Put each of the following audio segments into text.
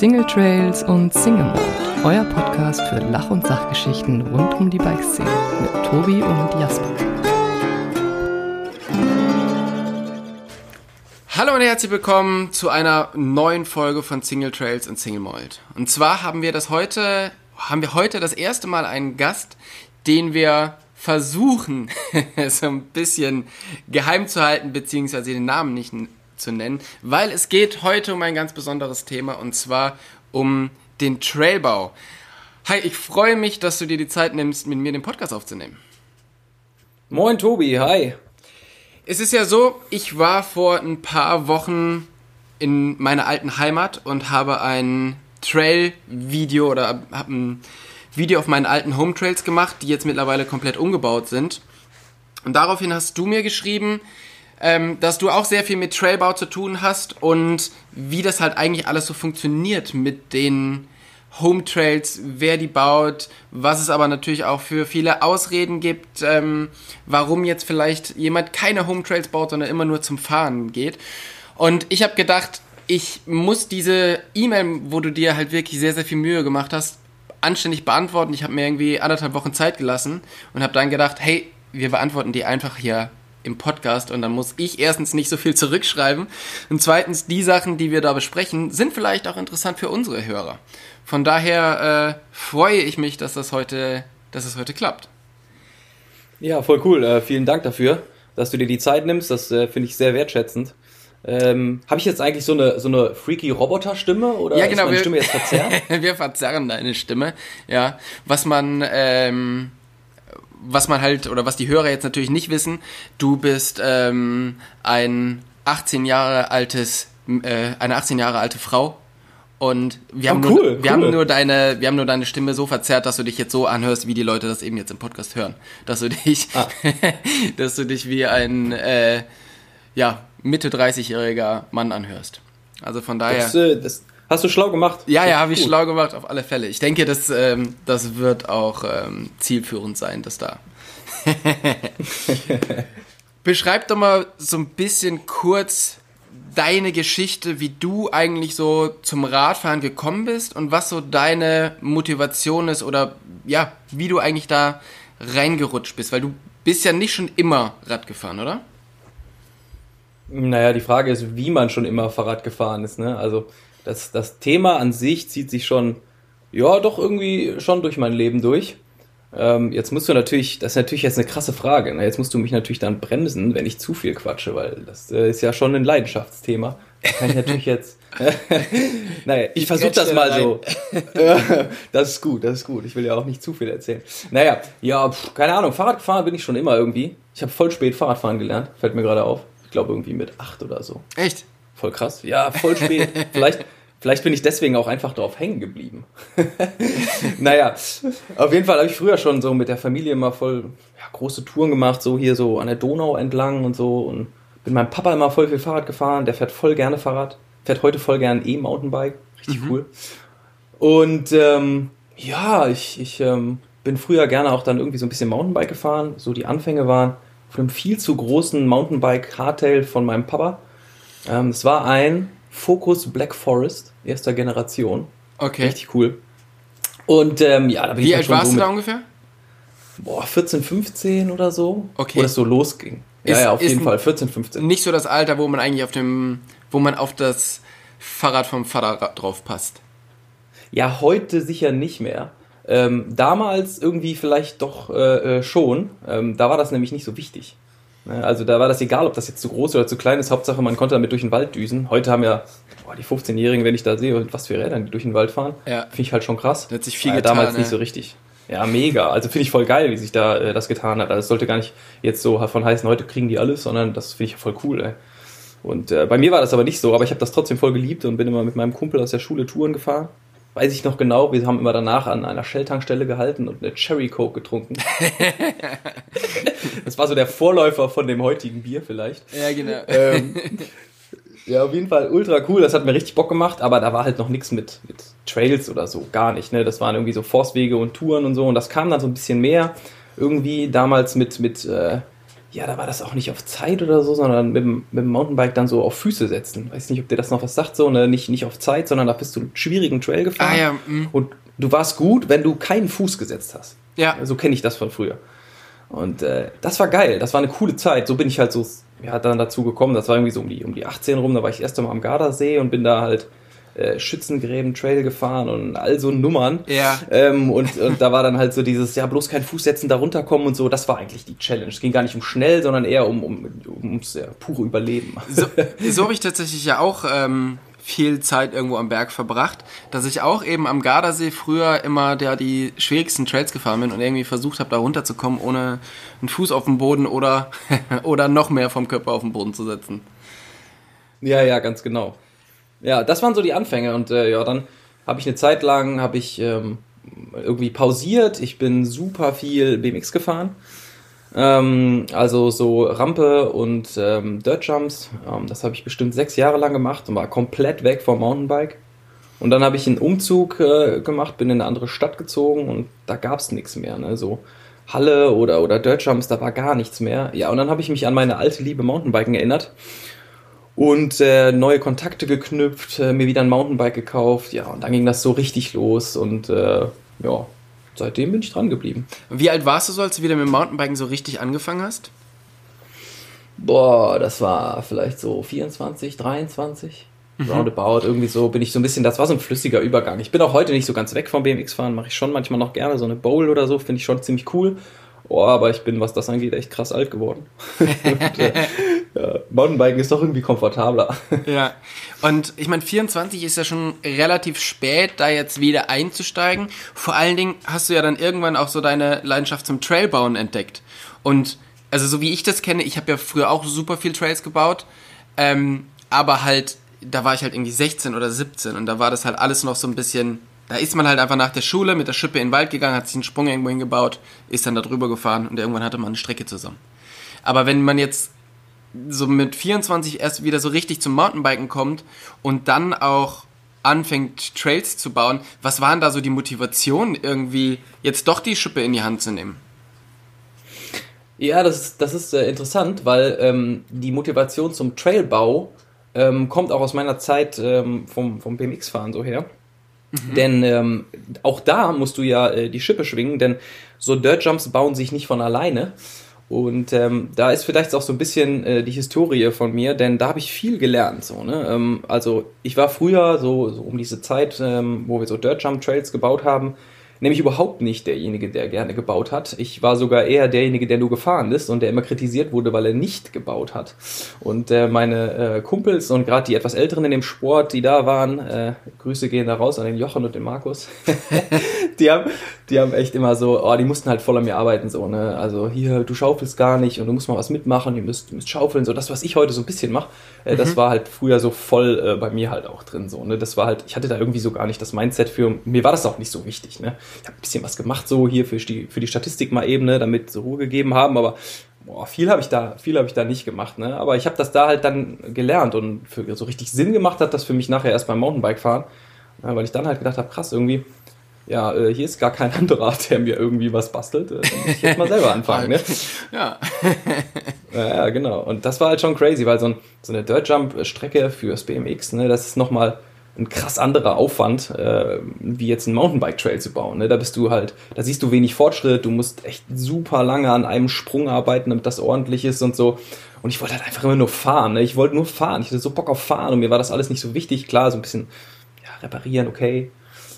Single Trails und Single Mode, euer Podcast für Lach- und Sachgeschichten rund um die Bikeszene mit Tobi und Jasper. Hallo und herzlich willkommen zu einer neuen Folge von Single Trails und Single Mold. Und zwar haben wir das heute, haben wir heute das erste Mal einen Gast, den wir versuchen, so ein bisschen geheim zu halten, beziehungsweise den Namen nicht zu nennen, weil es geht heute um ein ganz besonderes Thema und zwar um den Trailbau. Hi, ich freue mich, dass du dir die Zeit nimmst, mit mir den Podcast aufzunehmen. Moin Tobi, hi. Es ist ja so, ich war vor ein paar Wochen in meiner alten Heimat und habe ein Trail-Video oder habe ein Video auf meinen alten Home Trails gemacht, die jetzt mittlerweile komplett umgebaut sind. Und daraufhin hast du mir geschrieben, ähm, dass du auch sehr viel mit Trailbau zu tun hast und wie das halt eigentlich alles so funktioniert mit den Home Trails, wer die baut, was es aber natürlich auch für viele Ausreden gibt, ähm, warum jetzt vielleicht jemand keine Home Trails baut, sondern immer nur zum Fahren geht. Und ich habe gedacht, ich muss diese E-Mail, wo du dir halt wirklich sehr, sehr viel Mühe gemacht hast, anständig beantworten. Ich habe mir irgendwie anderthalb Wochen Zeit gelassen und habe dann gedacht, hey, wir beantworten die einfach hier im Podcast und dann muss ich erstens nicht so viel zurückschreiben und zweitens die Sachen, die wir da besprechen, sind vielleicht auch interessant für unsere Hörer. Von daher äh, freue ich mich, dass das heute, dass es heute klappt. Ja, voll cool. Äh, vielen Dank dafür, dass du dir die Zeit nimmst. Das äh, finde ich sehr wertschätzend. Ähm, Habe ich jetzt eigentlich so eine so eine freaky Roboter-Stimme oder ja, genau, ist meine wir, Stimme jetzt verzerrt? wir verzerren deine Stimme, ja. Was man ähm, was man halt, oder was die Hörer jetzt natürlich nicht wissen, du bist ähm, ein 18 Jahre altes, äh, eine 18 Jahre alte Frau. Und wir, oh, haben, cool, nur, cool. wir haben nur deine, wir haben nur deine Stimme so verzerrt, dass du dich jetzt so anhörst, wie die Leute das eben jetzt im Podcast hören. Dass du dich, ah. dass du dich wie ein, äh, ja, Mitte 30-jähriger Mann anhörst. Also von daher. Das, äh, das, Hast du schlau gemacht? Ja, ja, habe ich schlau gemacht, auf alle Fälle. Ich denke, das, ähm, das wird auch ähm, zielführend sein, dass da. Beschreib doch mal so ein bisschen kurz deine Geschichte, wie du eigentlich so zum Radfahren gekommen bist und was so deine Motivation ist oder ja, wie du eigentlich da reingerutscht bist, weil du bist ja nicht schon immer Rad gefahren, oder? Naja, die Frage ist, wie man schon immer Fahrrad gefahren ist, ne? Also das, das Thema an sich zieht sich schon, ja, doch irgendwie schon durch mein Leben durch. Ähm, jetzt musst du natürlich, das ist natürlich jetzt eine krasse Frage. Ne? Jetzt musst du mich natürlich dann bremsen, wenn ich zu viel quatsche, weil das äh, ist ja schon ein Leidenschaftsthema. Da kann ich natürlich jetzt. naja, ich, ich versuche das mal rein. so. das ist gut, das ist gut. Ich will ja auch nicht zu viel erzählen. Naja, ja, pff, keine Ahnung. Fahrrad gefahren bin ich schon immer irgendwie. Ich habe voll spät Fahrradfahren gelernt, fällt mir gerade auf. Ich glaube irgendwie mit acht oder so. Echt? Voll krass. Ja, voll spät. vielleicht, vielleicht bin ich deswegen auch einfach drauf hängen geblieben. naja, auf jeden Fall habe ich früher schon so mit der Familie immer voll ja, große Touren gemacht, so hier so an der Donau entlang und so. Und bin meinem Papa immer voll viel Fahrrad gefahren. Der fährt voll gerne Fahrrad. Fährt heute voll gern E-Mountainbike. Richtig mhm. cool. Und ähm, ja, ich, ich ähm, bin früher gerne auch dann irgendwie so ein bisschen Mountainbike gefahren. So die Anfänge waren von einem viel zu großen Mountainbike-Hardtail von meinem Papa ähm, es war ein Focus Black Forest erster Generation. Okay. Richtig cool. Und ähm, ja, da bin Wie ich alt schon warst so du da ungefähr? Boah, 14, 15 oder so. Okay. Wo das so losging. Ist- ja, ja, auf jeden Fall. 14, 15. Nicht so das Alter, wo man eigentlich auf dem, wo man auf das Fahrrad vom Vater drauf passt. Ja, heute sicher nicht mehr. Ähm, damals irgendwie vielleicht doch äh, äh, schon. Ähm, da war das nämlich nicht so wichtig. Ne, Also da war das egal, ob das jetzt zu groß oder zu klein ist. Hauptsache, man konnte damit durch den Wald düsen. Heute haben ja boah, die 15-Jährigen, wenn ich da sehe, was für Räder die durch den Wald fahren, Ja. finde ich halt schon krass. Da hat sich viel War getan, Damals ne? nicht so richtig. Ja, mega. Also finde ich voll geil, wie sich da äh, das getan hat. Also es sollte gar nicht jetzt so von heißen, heute kriegen die alles, sondern das finde ich voll cool. Ey. Und äh, bei mir war das aber nicht so, aber ich habe das trotzdem voll geliebt und bin immer mit meinem Kumpel aus der Schule Touren gefahren. Weiß ich noch genau, wir haben immer danach an einer Shell-Tankstelle gehalten und eine Cherry Coke getrunken. das war so der Vorläufer von dem heutigen Bier vielleicht. Ja, genau. Ähm, ja, auf jeden Fall ultra cool. Das hat mir richtig Bock gemacht, aber da war halt noch nichts mit, mit Trails oder so. Gar nicht. Ne? Das waren irgendwie so Forstwege und Touren und so. Und das kam dann so ein bisschen mehr. Irgendwie damals mit, mit äh, ja, da war das auch nicht auf Zeit oder so, sondern mit, dem- mit dem Mountainbike dann so auf Füße setzen. Weiß nicht, ob dir das noch was sagt, so, ne? nicht, nicht auf Zeit, sondern da bist du einen schwierigen Trail gefahren. Ah, ja, mm. Und du warst gut, wenn du keinen Fuß gesetzt hast. Ja. So kenne ich das von früher. Und äh, das war geil, das war eine coole Zeit. So bin ich halt so, ja, dann dazu gekommen. Das war irgendwie so um die, um die 18 rum, da war ich das erste Mal am Gardasee und bin da halt äh, Schützengräben Trail gefahren und all so Nummern. Ja. Ähm, und, und da war dann halt so dieses, ja, bloß kein Fuß setzen, da runterkommen und so. Das war eigentlich die Challenge. Es ging gar nicht um schnell, sondern eher um, um, ums ja, pure Überleben. So, so habe ich tatsächlich ja auch ähm, viel Zeit irgendwo am Berg verbracht, dass ich auch eben am Gardasee früher immer der die schwierigsten Trails gefahren bin und irgendwie versucht habe, da runterzukommen, ohne einen Fuß auf den Boden oder, oder noch mehr vom Körper auf den Boden zu setzen. Ja, ja, ganz genau. Ja, das waren so die Anfänge und äh, ja, dann habe ich eine Zeit lang habe ich ähm, irgendwie pausiert. Ich bin super viel BMX gefahren. Ähm, also so Rampe und ähm, Dirt Jumps. Ähm, das habe ich bestimmt sechs Jahre lang gemacht und war komplett weg vom Mountainbike. Und dann habe ich einen Umzug äh, gemacht, bin in eine andere Stadt gezogen und da gab es nichts mehr. Ne? So Halle oder, oder Dirt Jumps, da war gar nichts mehr. Ja, und dann habe ich mich an meine alte Liebe Mountainbiken erinnert und äh, neue Kontakte geknüpft, äh, mir wieder ein Mountainbike gekauft. Ja, und dann ging das so richtig los und äh, ja, seitdem bin ich dran geblieben. Wie alt warst du so, als du wieder mit dem Mountainbiken so richtig angefangen hast? Boah, das war vielleicht so 24, 23. Roundabout, irgendwie so bin ich so ein bisschen, das war so ein flüssiger Übergang. Ich bin auch heute nicht so ganz weg vom BMX-Fahren, mache ich schon manchmal noch gerne, so eine Bowl oder so, finde ich schon ziemlich cool. Oh, aber ich bin, was das angeht, echt krass alt geworden. und, äh, ja, Mountainbiken ist doch irgendwie komfortabler. Ja. Und ich meine, 24 ist ja schon relativ spät, da jetzt wieder einzusteigen. Vor allen Dingen hast du ja dann irgendwann auch so deine Leidenschaft zum Trailbauen entdeckt. Und also so wie ich das kenne, ich habe ja früher auch super viel Trails gebaut, ähm, aber halt, da war ich halt irgendwie 16 oder 17 und da war das halt alles noch so ein bisschen, da ist man halt einfach nach der Schule mit der Schippe in den Wald gegangen, hat sich einen Sprung irgendwo hingebaut, ist dann da drüber gefahren und irgendwann hatte man eine Strecke zusammen. Aber wenn man jetzt so mit 24 erst wieder so richtig zum Mountainbiken kommt und dann auch anfängt Trails zu bauen, was waren da so die Motivation irgendwie jetzt doch die Schippe in die Hand zu nehmen? Ja, das ist, das ist äh, interessant, weil ähm, die Motivation zum Trailbau ähm, kommt auch aus meiner Zeit ähm, vom, vom BMX-Fahren so her. Denn ähm, auch da musst du ja äh, die Schippe schwingen, denn so Dirt Jumps bauen sich nicht von alleine. Und ähm, da ist vielleicht auch so ein bisschen äh, die Historie von mir, denn da habe ich viel gelernt. So, ne? ähm, also ich war früher so, so um diese Zeit, ähm, wo wir so Dirt Jump Trails gebaut haben, nämlich überhaupt nicht derjenige, der gerne gebaut hat. Ich war sogar eher derjenige, der nur gefahren ist und der immer kritisiert wurde, weil er nicht gebaut hat. Und äh, meine äh, Kumpels und gerade die etwas Älteren in dem Sport, die da waren, äh, Grüße gehen da raus an den Jochen und den Markus, die, haben, die haben echt immer so, oh, die mussten halt voll an mir arbeiten, so, ne? Also hier, du schaufelst gar nicht und du musst mal was mitmachen, ihr müsst, ihr müsst schaufeln, so das, was ich heute so ein bisschen mache, äh, das war halt früher so voll äh, bei mir halt auch drin, so, ne? Das war halt, ich hatte da irgendwie so gar nicht das Mindset für, mir war das auch nicht so wichtig, ne? Ich habe ein bisschen was gemacht, so hier für die, für die Statistik mal eben, ne? Damit so Ruhe gegeben haben, aber boah, viel habe ich da, viel habe ich da nicht gemacht, ne? Aber ich habe das da halt dann gelernt und für so richtig Sinn gemacht hat das für mich nachher erst beim Mountainbike fahren, ja, weil ich dann halt gedacht habe, krass, irgendwie, ja, äh, hier ist gar kein anderer, der mir irgendwie was bastelt. Äh, dann muss ich jetzt mal selber anfangen, ne? Ja. Ja, ja, genau. Und das war halt schon crazy, weil so, ein, so eine Dirt Jump-Strecke fürs BMX, ne, das ist nochmal ein krass anderer Aufwand, äh, wie jetzt ein Mountainbike-Trail zu bauen. Ne? Da bist du halt, da siehst du wenig Fortschritt, du musst echt super lange an einem Sprung arbeiten, damit das ordentlich ist und so. Und ich wollte halt einfach immer nur fahren. Ne? Ich wollte nur fahren. Ich hatte so Bock auf fahren und mir war das alles nicht so wichtig. Klar, so ein bisschen ja, reparieren, okay.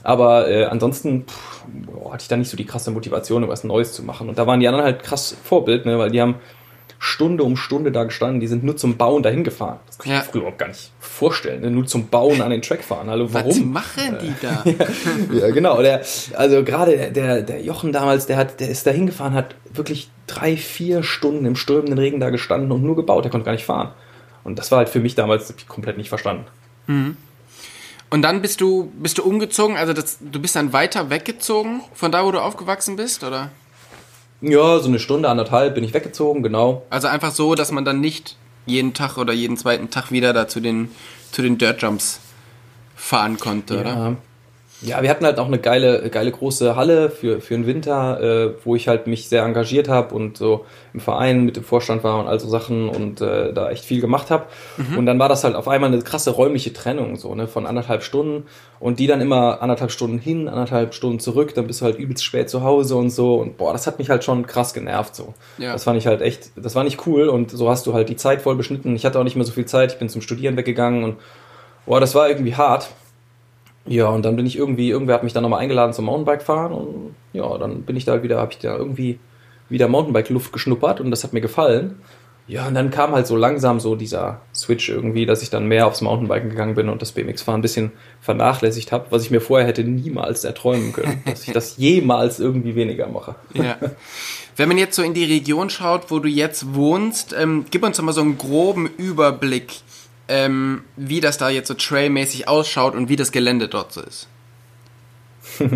Aber äh, ansonsten pff, boah, hatte ich da nicht so die krasse Motivation, was Neues zu machen. Und da waren die anderen halt krass Vorbild, ne? weil die haben Stunde um Stunde da gestanden, die sind nur zum Bauen dahin gefahren. Das kann ich Ja. mir früher überhaupt gar nicht vorstellen. Ne? Nur zum Bauen an den Track fahren. Hallo, warum? Was machen die da? ja, genau. Der, also gerade der, der, der Jochen damals, der hat, der ist da hingefahren, hat wirklich drei, vier Stunden im strömenden Regen da gestanden und nur gebaut. Der konnte gar nicht fahren. Und das war halt für mich damals komplett nicht verstanden. Und dann bist du, bist du umgezogen, also das, du bist dann weiter weggezogen von da, wo du aufgewachsen bist, oder? Ja, so eine Stunde, anderthalb bin ich weggezogen, genau. Also einfach so, dass man dann nicht jeden Tag oder jeden zweiten Tag wieder da zu den, zu den Dirt Jumps fahren konnte, oder? Ja. Wir hatten halt auch eine geile, geile große Halle für, für den Winter, äh, wo ich halt mich sehr engagiert habe und so im Verein mit dem Vorstand war und all so Sachen und äh, da echt viel gemacht habe. Mhm. Und dann war das halt auf einmal eine krasse räumliche Trennung, so, ne, von anderthalb Stunden und die dann immer anderthalb Stunden hin, anderthalb Stunden zurück, dann bist du halt übelst spät zu Hause und so. Und boah, das hat mich halt schon krass genervt. so. Ja. Das fand ich halt echt, das war nicht cool und so hast du halt die Zeit voll beschnitten. Ich hatte auch nicht mehr so viel Zeit, ich bin zum Studieren weggegangen und boah, das war irgendwie hart. Ja, und dann bin ich irgendwie, irgendwer hat mich dann nochmal eingeladen zum Mountainbike fahren und ja, dann bin ich da wieder, habe ich da irgendwie wieder Mountainbike-Luft geschnuppert und das hat mir gefallen. Ja, und dann kam halt so langsam so dieser Switch irgendwie, dass ich dann mehr aufs Mountainbiken gegangen bin und das BMX-Fahren ein bisschen vernachlässigt habe, was ich mir vorher hätte niemals erträumen können, dass ich das jemals irgendwie weniger mache. Ja. Wenn man jetzt so in die Region schaut, wo du jetzt wohnst, ähm, gib uns doch mal so einen groben Überblick ähm, wie das da jetzt so trailmäßig ausschaut und wie das Gelände dort so ist.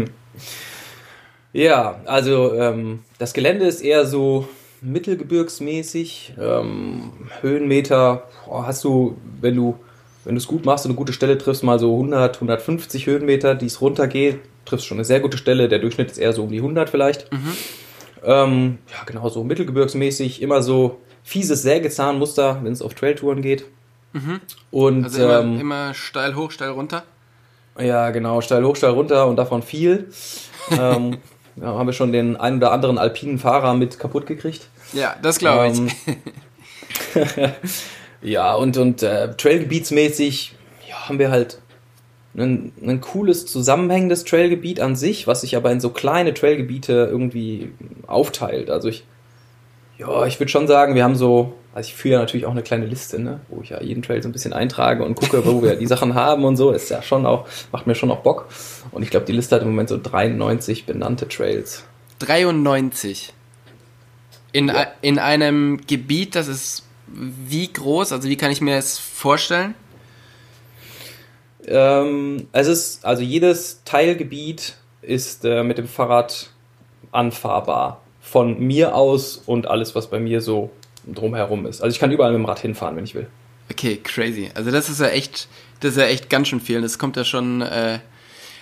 ja, also ähm, das Gelände ist eher so mittelgebirgsmäßig. Ähm, Höhenmeter oh, hast du, wenn du wenn du es gut machst und eine gute Stelle triffst, mal so 100, 150 Höhenmeter, die es runtergeht, triffst schon eine sehr gute Stelle. Der Durchschnitt ist eher so um die 100 vielleicht. Mhm. Ähm, ja, genau so mittelgebirgsmäßig, immer so fieses Sägezahnmuster, wenn es auf Trailtouren geht. Mhm. Und, also immer, ähm, immer steil hoch, steil runter? Ja, genau, steil hoch, steil runter und davon viel. ähm, ja, haben wir schon den einen oder anderen alpinen Fahrer mit kaputt gekriegt. Ja, das glaube ich. Ähm, ja, und, und äh, Trailgebietsmäßig ja, haben wir halt ein, ein cooles, zusammenhängendes Trailgebiet an sich, was sich aber in so kleine Trailgebiete irgendwie aufteilt. Also ich, ja, ich würde schon sagen, wir haben so also ich führe ja natürlich auch eine kleine Liste, ne, wo ich ja jeden Trail so ein bisschen eintrage und gucke, wo wir die Sachen haben und so. Ist ja schon auch, macht mir schon auch Bock. Und ich glaube, die Liste hat im Moment so 93 benannte Trails. 93? In, ja. in einem Gebiet, das ist wie groß? Also wie kann ich mir das vorstellen? Ähm, es ist, also jedes Teilgebiet ist äh, mit dem Fahrrad anfahrbar. Von mir aus und alles, was bei mir so drumherum ist. Also ich kann überall mit dem Rad hinfahren, wenn ich will. Okay, crazy. Also das ist ja echt, das ist ja echt ganz schön viel. Das kommt ja schon. Äh,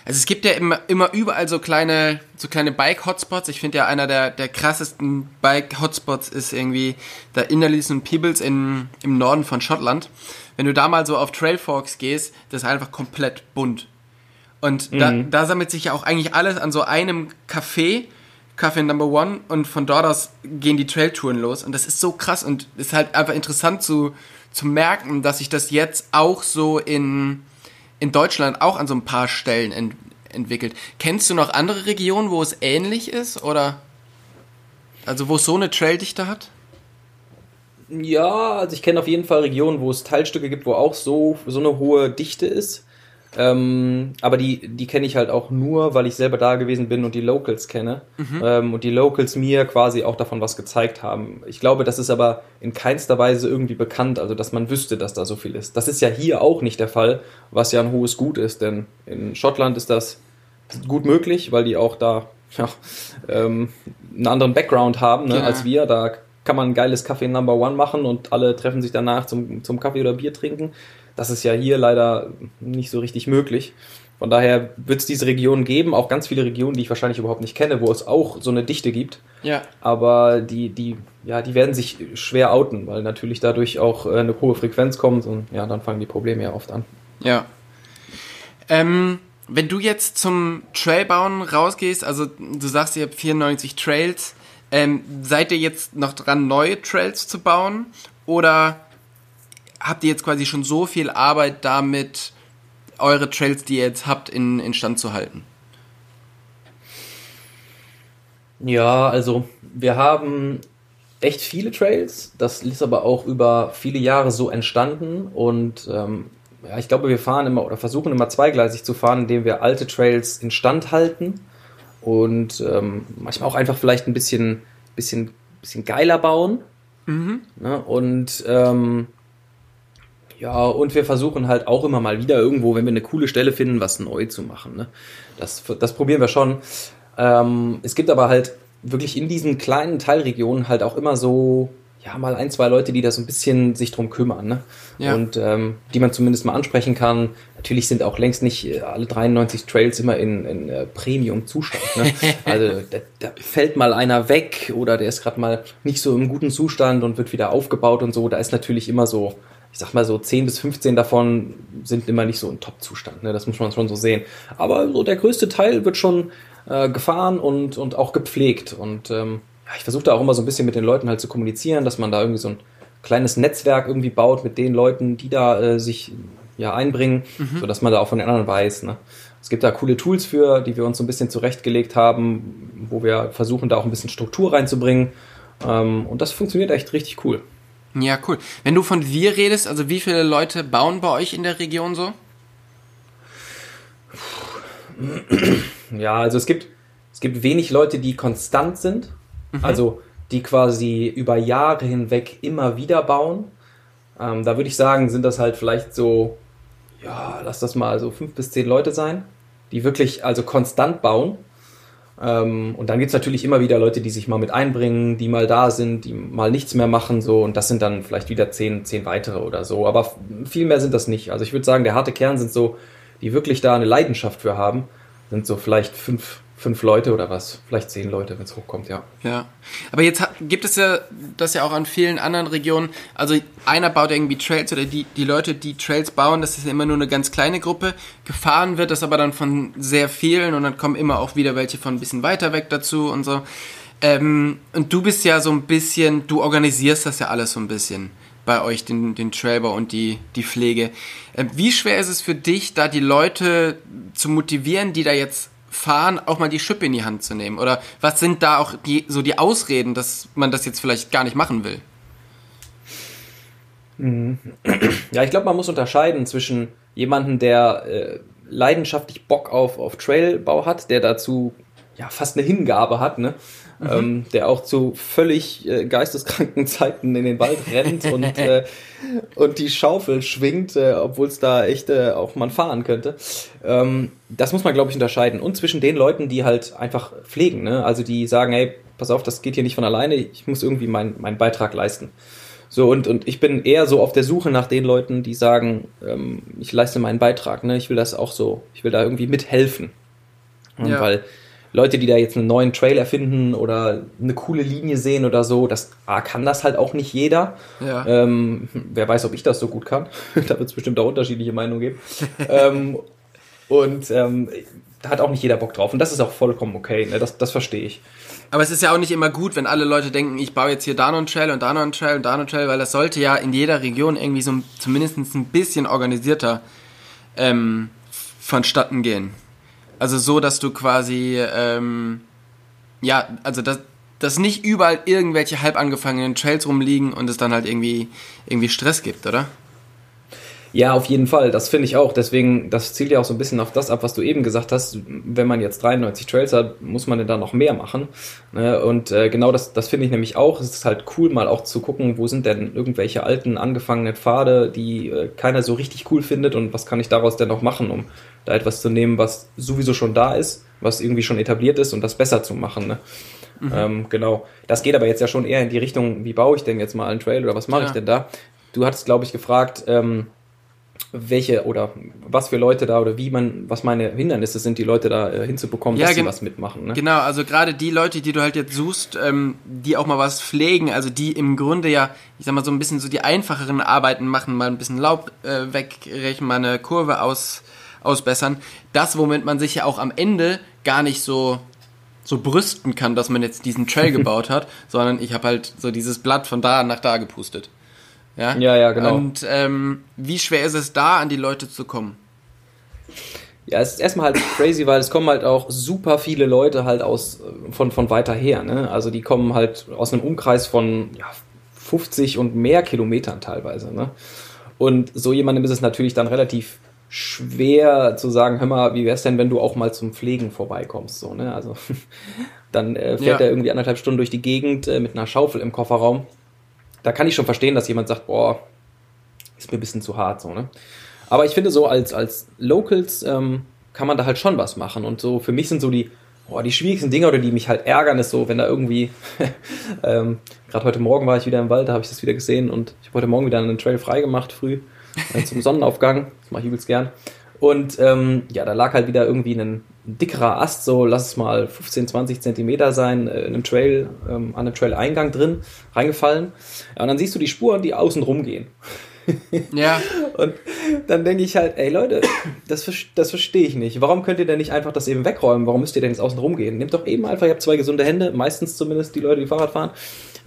also es gibt ja immer, immer überall so kleine, so kleine Bike-Hotspots. Ich finde ja einer der, der krassesten Bike-Hotspots ist irgendwie der Innerleys und Peebles in, im Norden von Schottland. Wenn du da mal so auf Trailforks gehst, das ist einfach komplett bunt. Und mhm. da, da sammelt sich ja auch eigentlich alles an so einem Café Kaffee Number One und von dort aus gehen die Trailtouren los und das ist so krass und ist halt einfach interessant zu, zu merken, dass sich das jetzt auch so in, in Deutschland auch an so ein paar Stellen ent, entwickelt. Kennst du noch andere Regionen, wo es ähnlich ist oder also wo es so eine Traildichte hat? Ja, also ich kenne auf jeden Fall Regionen, wo es Teilstücke gibt, wo auch so, so eine hohe Dichte ist. Ähm, aber die, die kenne ich halt auch nur, weil ich selber da gewesen bin und die Locals kenne. Mhm. Ähm, und die Locals mir quasi auch davon was gezeigt haben. Ich glaube, das ist aber in keinster Weise irgendwie bekannt, also dass man wüsste, dass da so viel ist. Das ist ja hier auch nicht der Fall, was ja ein hohes Gut ist, denn in Schottland ist das gut möglich, weil die auch da ja, ähm, einen anderen Background haben ne, ja. als wir. Da kann man ein geiles Kaffee Number One machen und alle treffen sich danach zum, zum Kaffee oder Bier trinken. Das ist ja hier leider nicht so richtig möglich. Von daher wird es diese Regionen geben, auch ganz viele Regionen, die ich wahrscheinlich überhaupt nicht kenne, wo es auch so eine Dichte gibt. Ja. Aber die, die, ja, die werden sich schwer outen, weil natürlich dadurch auch äh, eine hohe Frequenz kommt und ja, dann fangen die Probleme ja oft an. Ja. Ähm, wenn du jetzt zum Trailbauen rausgehst, also du sagst, ihr habt 94 Trails, ähm, seid ihr jetzt noch dran, neue Trails zu bauen? Oder habt ihr jetzt quasi schon so viel Arbeit damit, eure Trails, die ihr jetzt habt, in, in Stand zu halten? Ja, also wir haben echt viele Trails. Das ist aber auch über viele Jahre so entstanden und ähm, ja, ich glaube, wir fahren immer oder versuchen immer zweigleisig zu fahren, indem wir alte Trails instand halten und ähm, manchmal auch einfach vielleicht ein bisschen, bisschen, bisschen geiler bauen. Mhm. Ne? Und ähm, ja, und wir versuchen halt auch immer mal wieder irgendwo, wenn wir eine coole Stelle finden, was neu zu machen. Ne? Das, das probieren wir schon. Ähm, es gibt aber halt wirklich in diesen kleinen Teilregionen halt auch immer so, ja, mal ein, zwei Leute, die da so ein bisschen sich drum kümmern, ne? Ja. Und ähm, die man zumindest mal ansprechen kann. Natürlich sind auch längst nicht äh, alle 93 Trails immer in, in äh, Premium-Zustand. Ne? Also da, da fällt mal einer weg oder der ist gerade mal nicht so im guten Zustand und wird wieder aufgebaut und so. Da ist natürlich immer so, ich sag mal so 10 bis 15 davon sind immer nicht so im Top-Zustand. Ne? Das muss man schon so sehen. Aber so der größte Teil wird schon äh, gefahren und, und auch gepflegt. Und ähm, ja, ich versuche da auch immer so ein bisschen mit den Leuten halt zu kommunizieren, dass man da irgendwie so ein kleines Netzwerk irgendwie baut mit den Leuten, die da äh, sich ja einbringen, mhm. sodass man da auch von den anderen weiß. Ne? Es gibt da coole Tools für, die wir uns so ein bisschen zurechtgelegt haben, wo wir versuchen, da auch ein bisschen Struktur reinzubringen. Ähm, und das funktioniert echt richtig cool. Ja, cool. Wenn du von wir redest, also wie viele Leute bauen bei euch in der Region so? Ja, also es gibt, es gibt wenig Leute, die konstant sind. Mhm. Also die quasi über Jahre hinweg immer wieder bauen. Ähm, da würde ich sagen, sind das halt vielleicht so, ja, lass das mal so fünf bis zehn Leute sein, die wirklich also konstant bauen. Ähm, und dann gibt es natürlich immer wieder Leute, die sich mal mit einbringen, die mal da sind, die mal nichts mehr machen, so. Und das sind dann vielleicht wieder zehn, zehn weitere oder so. Aber viel mehr sind das nicht. Also ich würde sagen, der harte Kern sind so, die wirklich da eine Leidenschaft für haben, sind so vielleicht fünf, fünf Leute oder was, vielleicht zehn Leute, wenn es hochkommt, ja. Ja, aber jetzt gibt es ja das ja auch an vielen anderen Regionen. Also einer baut irgendwie Trails oder die, die Leute, die Trails bauen, das ist ja immer nur eine ganz kleine Gruppe. Gefahren wird das aber dann von sehr vielen und dann kommen immer auch wieder welche von ein bisschen weiter weg dazu und so. Ähm, und du bist ja so ein bisschen, du organisierst das ja alles so ein bisschen bei euch, den, den Trailbau und die, die Pflege. Ähm, wie schwer ist es für dich, da die Leute zu motivieren, die da jetzt fahren, auch mal die Schippe in die Hand zu nehmen? Oder was sind da auch die, so die Ausreden, dass man das jetzt vielleicht gar nicht machen will? Ja, ich glaube, man muss unterscheiden zwischen jemandem, der äh, leidenschaftlich Bock auf, auf Trailbau hat, der dazu ja fast eine Hingabe hat, ne? Mhm. Ähm, der auch zu völlig äh, geisteskranken Zeiten in den Wald rennt und, äh, und die Schaufel schwingt, äh, obwohl es da echt äh, auch man fahren könnte. Ähm, das muss man, glaube ich, unterscheiden. Und zwischen den Leuten, die halt einfach pflegen, ne? also die sagen, hey, pass auf, das geht hier nicht von alleine, ich muss irgendwie meinen mein Beitrag leisten. So, und, und ich bin eher so auf der Suche nach den Leuten, die sagen, ähm, ich leiste meinen Beitrag, ne? ich will das auch so, ich will da irgendwie mithelfen. Ja. Weil Leute, die da jetzt einen neuen Trail erfinden oder eine coole Linie sehen oder so, das A, kann das halt auch nicht jeder. Ja. Ähm, wer weiß, ob ich das so gut kann. da wird es bestimmt auch unterschiedliche Meinungen geben. ähm, und ähm, da hat auch nicht jeder Bock drauf. Und das ist auch vollkommen okay. Ne? Das, das verstehe ich. Aber es ist ja auch nicht immer gut, wenn alle Leute denken, ich baue jetzt hier da noch einen Trail und da noch einen Trail und da noch einen Trail, weil das sollte ja in jeder Region irgendwie so zumindest ein bisschen organisierter ähm, vonstatten gehen. Also so, dass du quasi, ähm, ja, also dass, dass nicht überall irgendwelche halb angefangenen Trails rumliegen und es dann halt irgendwie, irgendwie Stress gibt, oder? Ja, auf jeden Fall. Das finde ich auch. Deswegen, das zielt ja auch so ein bisschen auf das ab, was du eben gesagt hast. Wenn man jetzt 93 Trails hat, muss man denn da noch mehr machen. Ne? Und äh, genau das, das finde ich nämlich auch. Es ist halt cool, mal auch zu gucken, wo sind denn irgendwelche alten, angefangenen Pfade, die äh, keiner so richtig cool findet und was kann ich daraus denn noch machen, um da etwas zu nehmen, was sowieso schon da ist, was irgendwie schon etabliert ist und das besser zu machen. Ne? Mhm. Ähm, genau. Das geht aber jetzt ja schon eher in die Richtung, wie baue ich denn jetzt mal einen Trail oder was mache ja. ich denn da? Du hattest, glaube ich, gefragt, ähm, welche oder was für Leute da oder wie man, was meine Hindernisse sind, die Leute da äh, hinzubekommen, ja, dass sie was mitmachen. Ne? Genau, also gerade die Leute, die du halt jetzt suchst, ähm, die auch mal was pflegen, also die im Grunde ja, ich sag mal so ein bisschen so die einfacheren Arbeiten machen, mal ein bisschen Laub äh, wegrechen, mal eine Kurve aus, ausbessern. Das, womit man sich ja auch am Ende gar nicht so so brüsten kann, dass man jetzt diesen Trail gebaut hat, sondern ich habe halt so dieses Blatt von da nach da gepustet. Ja, ja, ja genau. Und ähm, wie schwer ist es da, an die Leute zu kommen? Ja, es ist erstmal halt crazy, weil es kommen halt auch super viele Leute halt aus von, von weiter her. Ne? Also die kommen halt aus einem Umkreis von ja, 50 und mehr Kilometern teilweise. Ne? Und so jemandem ist es natürlich dann relativ schwer zu sagen, hör mal, wie wär's denn, wenn du auch mal zum Pflegen vorbeikommst? So, ne? Also dann äh, fährt ja. er irgendwie anderthalb Stunden durch die Gegend äh, mit einer Schaufel im Kofferraum da kann ich schon verstehen, dass jemand sagt, boah, ist mir ein bisschen zu hart so, ne? Aber ich finde so als, als Locals ähm, kann man da halt schon was machen. Und so für mich sind so die Boah, die schwierigsten Dinge oder die mich halt ärgern, ist so, wenn da irgendwie, ähm, gerade heute Morgen war ich wieder im Wald, da habe ich das wieder gesehen und ich habe heute Morgen wieder einen Trail freigemacht, früh, äh, zum Sonnenaufgang, das mache ich übelst gern. Und ähm, ja, da lag halt wieder irgendwie ein dickerer Ast, so lass es mal 15, 20 Zentimeter sein, äh, in einem Trail, ähm, an einem Trail-Eingang drin, reingefallen. Ja, und dann siehst du die Spuren, die außen rumgehen. Ja. Und dann denke ich halt, ey Leute, das, das verstehe ich nicht. Warum könnt ihr denn nicht einfach das eben wegräumen? Warum müsst ihr denn jetzt außen rumgehen? Nehmt doch eben einfach, ihr habt zwei gesunde Hände, meistens zumindest die Leute, die Fahrrad fahren.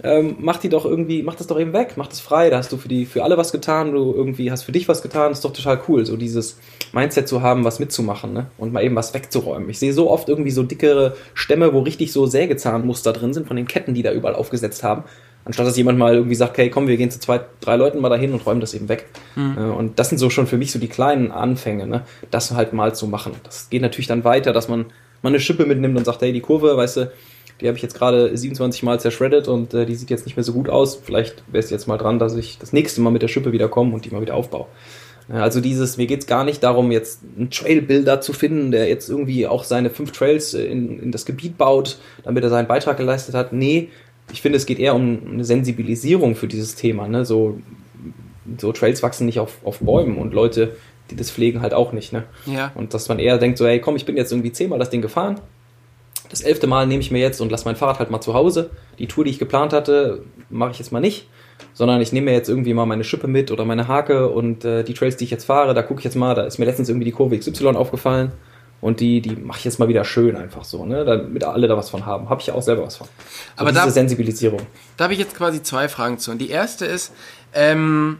Ähm, macht die doch irgendwie, macht das doch eben weg, macht das frei, da hast du für die, für alle was getan, du irgendwie hast für dich was getan, ist doch total cool, so dieses Mindset zu haben, was mitzumachen, ne? Und mal eben was wegzuräumen. Ich sehe so oft irgendwie so dickere Stämme, wo richtig so Sägezahnmuster drin sind von den Ketten, die da überall aufgesetzt haben. Anstatt dass jemand mal irgendwie sagt, hey, komm, wir gehen zu zwei, drei Leuten mal dahin und räumen das eben weg. Mhm. Und das sind so schon für mich so die kleinen Anfänge, ne? das halt mal zu machen. Das geht natürlich dann weiter, dass man mal eine Schippe mitnimmt und sagt, hey, die Kurve, weißt du, die habe ich jetzt gerade 27 Mal zershreddet und äh, die sieht jetzt nicht mehr so gut aus. Vielleicht wäre es jetzt mal dran, dass ich das nächste Mal mit der Schippe wieder komme und die mal wieder aufbaue. Also dieses, mir geht es gar nicht darum, jetzt einen Trailbuilder zu finden, der jetzt irgendwie auch seine fünf Trails in, in das Gebiet baut, damit er seinen Beitrag geleistet hat. Nee, ich finde, es geht eher um eine Sensibilisierung für dieses Thema. Ne? So, so Trails wachsen nicht auf, auf Bäumen und Leute, die das pflegen, halt auch nicht. Ne? Ja. Und dass man eher denkt, so, hey, komm, ich bin jetzt irgendwie zehnmal das Ding gefahren. Das elfte Mal nehme ich mir jetzt und lasse mein Fahrrad halt mal zu Hause. Die Tour, die ich geplant hatte, mache ich jetzt mal nicht. Sondern ich nehme mir jetzt irgendwie mal meine Schippe mit oder meine Hake und äh, die Trails, die ich jetzt fahre, da gucke ich jetzt mal, da ist mir letztens irgendwie die Kurve XY aufgefallen und die, die mache ich jetzt mal wieder schön einfach so, ne? Damit alle da was von haben. Habe ich ja auch selber was von. So Aber diese da, Sensibilisierung. Da habe ich jetzt quasi zwei Fragen zu. Und die erste ist, ähm,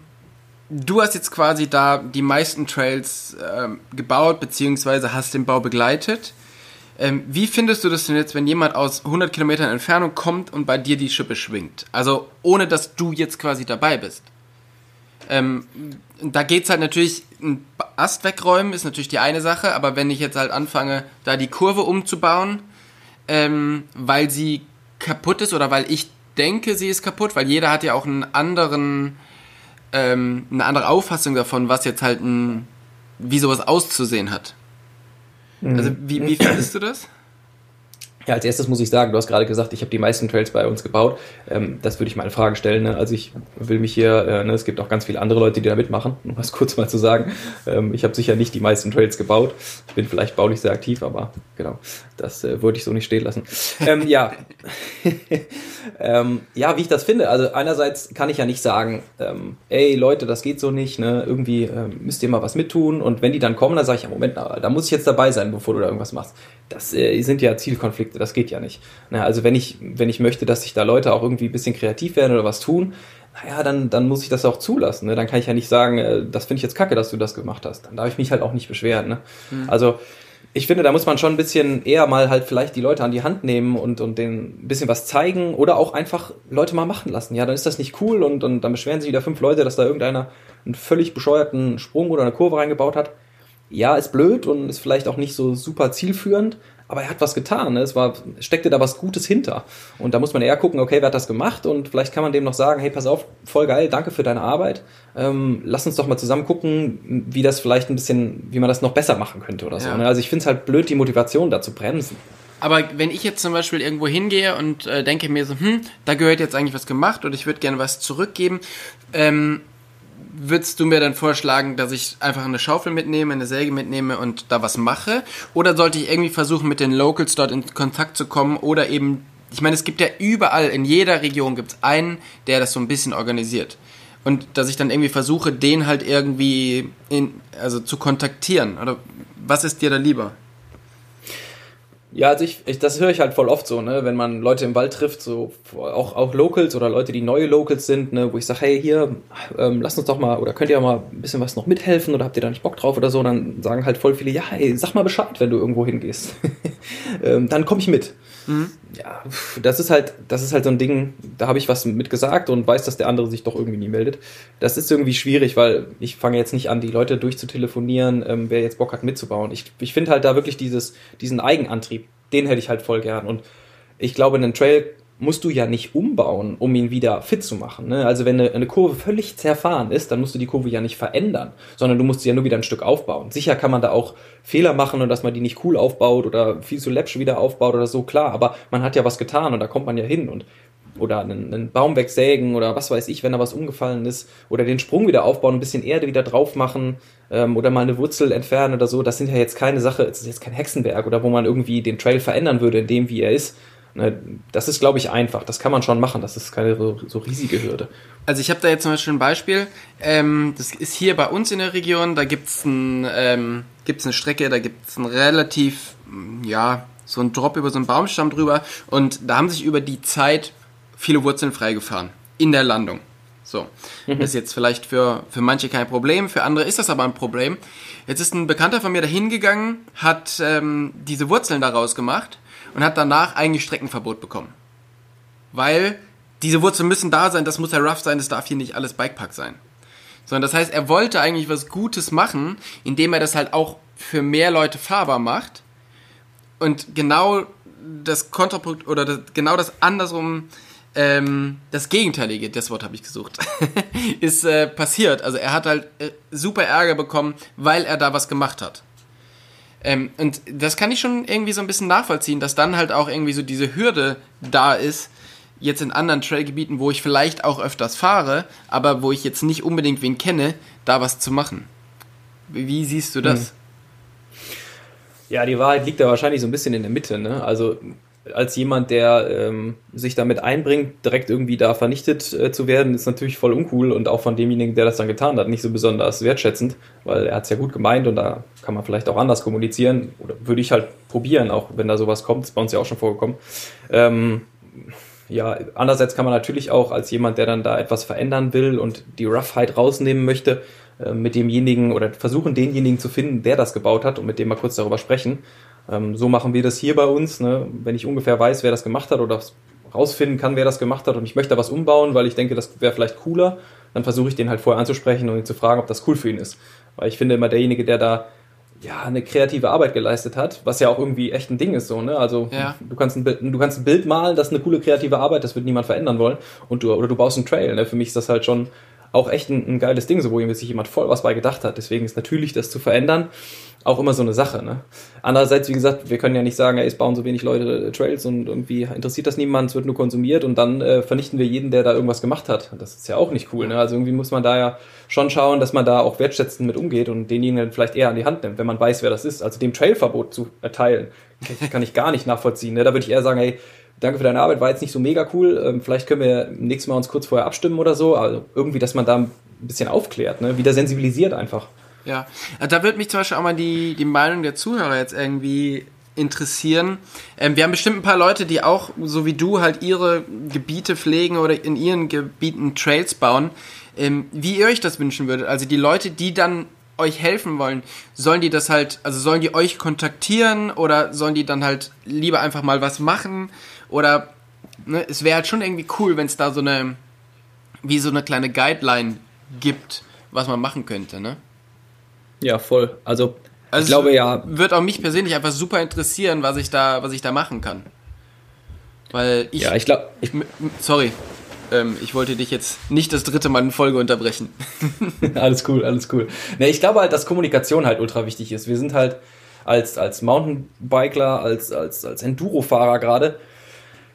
du hast jetzt quasi da die meisten Trails ähm, gebaut, beziehungsweise hast den Bau begleitet. Ähm, wie findest du das denn jetzt, wenn jemand aus 100 Kilometern Entfernung kommt und bei dir die Schippe schwingt? Also ohne, dass du jetzt quasi dabei bist. Ähm, da geht's halt natürlich, ein Ast wegräumen ist natürlich die eine Sache, aber wenn ich jetzt halt anfange, da die Kurve umzubauen, ähm, weil sie kaputt ist oder weil ich denke, sie ist kaputt, weil jeder hat ja auch einen anderen, ähm, eine andere Auffassung davon, was jetzt halt ein, wie sowas auszusehen hat. Also wie, wie findest du das? Ja, als erstes muss ich sagen, du hast gerade gesagt, ich habe die meisten Trails bei uns gebaut. Ähm, das würde ich mal in Frage stellen. Ne? Also ich will mich hier, äh, ne, es gibt auch ganz viele andere Leute, die da mitmachen, um das kurz mal zu sagen. Ähm, ich habe sicher nicht die meisten Trails gebaut. Ich bin vielleicht baulich sehr aktiv, aber genau, das äh, würde ich so nicht stehen lassen. Ähm, ja. Ähm, ja, wie ich das finde. Also einerseits kann ich ja nicht sagen, ähm, ey Leute, das geht so nicht, ne? irgendwie ähm, müsst ihr mal was mittun. Und wenn die dann kommen, dann sage ich, ja Moment, da muss ich jetzt dabei sein, bevor du da irgendwas machst. Das äh, sind ja Zielkonflikte, das geht ja nicht. Na, also wenn ich, wenn ich möchte, dass sich da Leute auch irgendwie ein bisschen kreativ werden oder was tun, naja, dann, dann muss ich das auch zulassen. Ne? Dann kann ich ja nicht sagen, äh, das finde ich jetzt kacke, dass du das gemacht hast. Dann darf ich mich halt auch nicht beschweren. Ne? Mhm. Also ich finde, da muss man schon ein bisschen eher mal halt vielleicht die Leute an die Hand nehmen und, und denen ein bisschen was zeigen oder auch einfach Leute mal machen lassen. Ja, dann ist das nicht cool und, und dann beschweren sich wieder fünf Leute, dass da irgendeiner einen völlig bescheuerten Sprung oder eine Kurve reingebaut hat. Ja, ist blöd und ist vielleicht auch nicht so super zielführend, aber er hat was getan. Ne? Es war, steckte da was Gutes hinter. Und da muss man eher gucken, okay, wer hat das gemacht? Und vielleicht kann man dem noch sagen, hey, pass auf, voll geil, danke für deine Arbeit. Ähm, lass uns doch mal zusammen gucken, wie das vielleicht ein bisschen, wie man das noch besser machen könnte oder so. Ja. Ne? Also ich finde es halt blöd, die Motivation da zu bremsen. Aber wenn ich jetzt zum Beispiel irgendwo hingehe und äh, denke mir so, hm, da gehört jetzt eigentlich was gemacht und ich würde gerne was zurückgeben, ähm, würdest du mir dann vorschlagen, dass ich einfach eine Schaufel mitnehme, eine Säge mitnehme und da was mache? Oder sollte ich irgendwie versuchen, mit den Locals dort in Kontakt zu kommen oder eben, ich meine, es gibt ja überall, in jeder Region gibt es einen, der das so ein bisschen organisiert. Und dass ich dann irgendwie versuche, den halt irgendwie in, also zu kontaktieren. Oder was ist dir da lieber? Ja, also ich, ich das höre ich halt voll oft so, ne, wenn man Leute im Wald trifft, so auch, auch Locals oder Leute, die neue Locals sind, ne, wo ich sage, hey, hier, ähm, lasst uns doch mal, oder könnt ihr mal ein bisschen was noch mithelfen oder habt ihr da nicht Bock drauf oder so, dann sagen halt voll viele, ja, hey, sag mal Bescheid, wenn du irgendwo hingehst. ähm, dann komme ich mit. Mhm. Ja, das ist halt, das ist halt so ein Ding, da habe ich was mitgesagt und weiß, dass der andere sich doch irgendwie nie meldet. Das ist irgendwie schwierig, weil ich fange jetzt nicht an, die Leute durchzutelefonieren, ähm, wer jetzt Bock hat mitzubauen. Ich, ich finde halt da wirklich dieses, diesen Eigenantrieb, den hätte ich halt voll gern. Und ich glaube, einen Trail musst du ja nicht umbauen, um ihn wieder fit zu machen. Ne? Also wenn eine, eine, Kurve völlig zerfahren ist, dann musst du die Kurve ja nicht verändern, sondern du musst sie ja nur wieder ein Stück aufbauen. Sicher kann man da auch Fehler machen und dass man die nicht cool aufbaut oder viel zu läppsch wieder aufbaut oder so, klar, aber man hat ja was getan und da kommt man ja hin und oder einen, einen Baum wegsägen oder was weiß ich, wenn da was umgefallen ist oder den Sprung wieder aufbauen, ein bisschen Erde wieder drauf machen ähm, oder mal eine Wurzel entfernen oder so, das sind ja jetzt keine Sache, das ist jetzt kein Hexenwerk oder wo man irgendwie den Trail verändern würde in dem, wie er ist, das ist, glaube ich, einfach. Das kann man schon machen. Das ist keine so, so riesige Hürde. Also ich habe da jetzt zum Beispiel ein Beispiel. Ähm, das ist hier bei uns in der Region. Da gibt es ein, ähm, eine Strecke, da gibt es ein relativ, ja, so ein Drop über so einen Baumstamm drüber. Und da haben sich über die Zeit viele Wurzeln freigefahren. In der Landung. So. Mhm. Das ist jetzt vielleicht für, für manche kein Problem, für andere ist das aber ein Problem. Jetzt ist ein Bekannter von mir da hingegangen, hat ähm, diese Wurzeln daraus gemacht und hat danach eigentlich Streckenverbot bekommen. Weil diese Wurzeln müssen da sein, das muss ja rough sein, das darf hier nicht alles Bikepark sein. Sondern das heißt, er wollte eigentlich was Gutes machen, indem er das halt auch für mehr Leute fahrbar macht. Und genau das Kontrapunkt oder das, genau das andersrum, ähm, das Gegenteilige, das Wort habe ich gesucht, ist äh, passiert. Also er hat halt äh, super Ärger bekommen, weil er da was gemacht hat. Ähm, und das kann ich schon irgendwie so ein bisschen nachvollziehen, dass dann halt auch irgendwie so diese Hürde da ist, jetzt in anderen Trailgebieten, wo ich vielleicht auch öfters fahre, aber wo ich jetzt nicht unbedingt wen kenne, da was zu machen. Wie siehst du das? Hm. Ja, die Wahrheit liegt da wahrscheinlich so ein bisschen in der Mitte. Ne? Also als jemand, der ähm, sich damit einbringt, direkt irgendwie da vernichtet äh, zu werden, ist natürlich voll uncool und auch von demjenigen, der das dann getan hat, nicht so besonders wertschätzend, weil er hat es ja gut gemeint und da kann man vielleicht auch anders kommunizieren oder würde ich halt probieren, auch wenn da sowas kommt, ist bei uns ja auch schon vorgekommen. Ähm, ja, andererseits kann man natürlich auch als jemand, der dann da etwas verändern will und die Roughheit rausnehmen möchte, äh, mit demjenigen oder versuchen, denjenigen zu finden, der das gebaut hat und mit dem mal kurz darüber sprechen ähm, so machen wir das hier bei uns. Ne? Wenn ich ungefähr weiß, wer das gemacht hat oder rausfinden kann, wer das gemacht hat und ich möchte da was umbauen, weil ich denke, das wäre vielleicht cooler, dann versuche ich den halt vorher anzusprechen und ihn zu fragen, ob das cool für ihn ist. Weil ich finde immer derjenige, der da ja, eine kreative Arbeit geleistet hat, was ja auch irgendwie echt ein Ding ist so, ne? Also ja. du kannst ein Bild, du kannst ein Bild malen, das ist eine coole kreative Arbeit, das wird niemand verändern wollen. Und du, oder du baust einen Trail, ne? Für mich ist das halt schon auch echt ein, ein geiles Ding, so wo sich jemand voll was bei gedacht hat. Deswegen ist natürlich das zu verändern auch immer so eine Sache. Ne? Andererseits, wie gesagt, wir können ja nicht sagen, ey, es bauen so wenig Leute äh, Trails und irgendwie interessiert das niemand, es wird nur konsumiert und dann äh, vernichten wir jeden, der da irgendwas gemacht hat. Das ist ja auch nicht cool. Ne? Also irgendwie muss man da ja schon schauen, dass man da auch wertschätzend mit umgeht und denjenigen vielleicht eher an die Hand nimmt, wenn man weiß, wer das ist. Also dem Trailverbot zu erteilen, kann ich gar nicht nachvollziehen. Ne? Da würde ich eher sagen, hey, danke für deine Arbeit, war jetzt nicht so mega cool. Ähm, vielleicht können wir nächstes Mal uns kurz vorher abstimmen oder so. Also irgendwie, dass man da ein bisschen aufklärt, ne? wieder sensibilisiert einfach. Ja, also da würde mich zum Beispiel auch mal die, die Meinung der Zuhörer jetzt irgendwie interessieren. Ähm, wir haben bestimmt ein paar Leute, die auch, so wie du, halt ihre Gebiete pflegen oder in ihren Gebieten Trails bauen. Ähm, wie ihr euch das wünschen würdet. Also die Leute, die dann euch helfen wollen, sollen die das halt, also sollen die euch kontaktieren oder sollen die dann halt lieber einfach mal was machen? Oder ne, es wäre halt schon irgendwie cool, wenn es da so eine, wie so eine kleine Guideline gibt, was man machen könnte, ne? Ja, voll. Also, also ich glaube ja. Wird auch mich persönlich einfach super interessieren, was ich da, was ich da machen kann. Weil ich. Ja, ich glaube. Sorry. Ähm, ich wollte dich jetzt nicht das dritte Mal in Folge unterbrechen. alles cool, alles cool. Ne, ich glaube halt, dass Kommunikation halt ultra wichtig ist. Wir sind halt als, als Mountainbiker, als, als, als Enduro-Fahrer gerade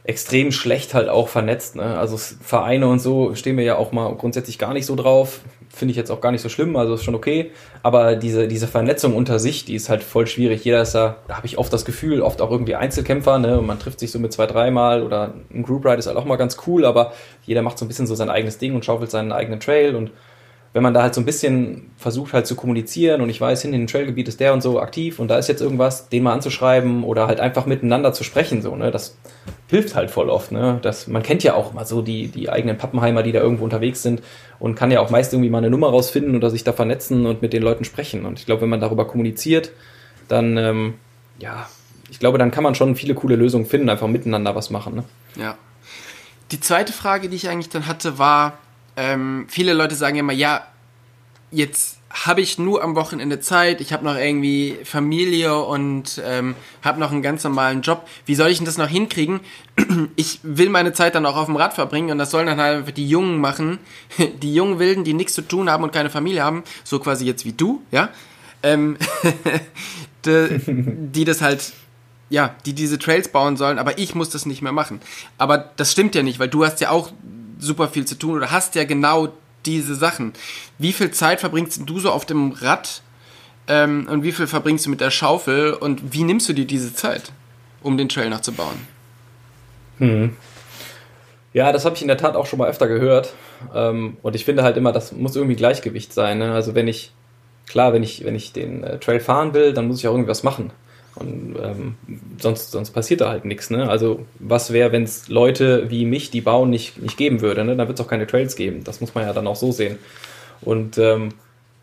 extrem schlecht halt auch vernetzt. Ne? Also Vereine und so stehen wir ja auch mal grundsätzlich gar nicht so drauf finde ich jetzt auch gar nicht so schlimm, also ist schon okay. Aber diese, diese Vernetzung unter sich, die ist halt voll schwierig. Jeder ist da, da habe ich oft das Gefühl, oft auch irgendwie Einzelkämpfer, ne? Und man trifft sich so mit zwei, dreimal oder ein Group Ride ist halt auch mal ganz cool, aber jeder macht so ein bisschen so sein eigenes Ding und schaufelt seinen eigenen Trail und wenn man da halt so ein bisschen versucht halt zu kommunizieren und ich weiß, hinten im Trailgebiet ist der und so aktiv und da ist jetzt irgendwas, den mal anzuschreiben oder halt einfach miteinander zu sprechen, so, ne, das hilft halt voll oft, ne, das, man kennt ja auch mal so die, die eigenen Pappenheimer, die da irgendwo unterwegs sind und kann ja auch meist irgendwie mal eine Nummer rausfinden oder sich da vernetzen und mit den Leuten sprechen und ich glaube, wenn man darüber kommuniziert, dann, ähm, ja, ich glaube, dann kann man schon viele coole Lösungen finden, einfach miteinander was machen, ne. Ja. Die zweite Frage, die ich eigentlich dann hatte, war, ähm, viele Leute sagen immer, ja, jetzt habe ich nur am Wochenende Zeit, ich habe noch irgendwie Familie und ähm, habe noch einen ganz normalen Job. Wie soll ich denn das noch hinkriegen? Ich will meine Zeit dann auch auf dem Rad verbringen und das sollen dann halt einfach die Jungen machen, die jungen Wilden, die nichts zu tun haben und keine Familie haben, so quasi jetzt wie du, ja, ähm, die, die das halt ja, die diese Trails bauen sollen, aber ich muss das nicht mehr machen. Aber das stimmt ja nicht, weil du hast ja auch super viel zu tun oder hast ja genau diese Sachen. Wie viel Zeit verbringst du so auf dem Rad ähm, und wie viel verbringst du mit der Schaufel und wie nimmst du dir diese Zeit, um den Trail nachzubauen? Hm. Ja, das habe ich in der Tat auch schon mal öfter gehört. Ähm, und ich finde halt immer, das muss irgendwie Gleichgewicht sein. Ne? Also wenn ich, klar, wenn ich, wenn ich den äh, Trail fahren will, dann muss ich auch irgendwas machen. Und ähm, sonst, sonst passiert da halt nichts. Ne? Also was wäre, wenn es Leute wie mich, die bauen, nicht, nicht geben würde? Ne? Dann wird es auch keine Trails geben. Das muss man ja dann auch so sehen. Und ähm,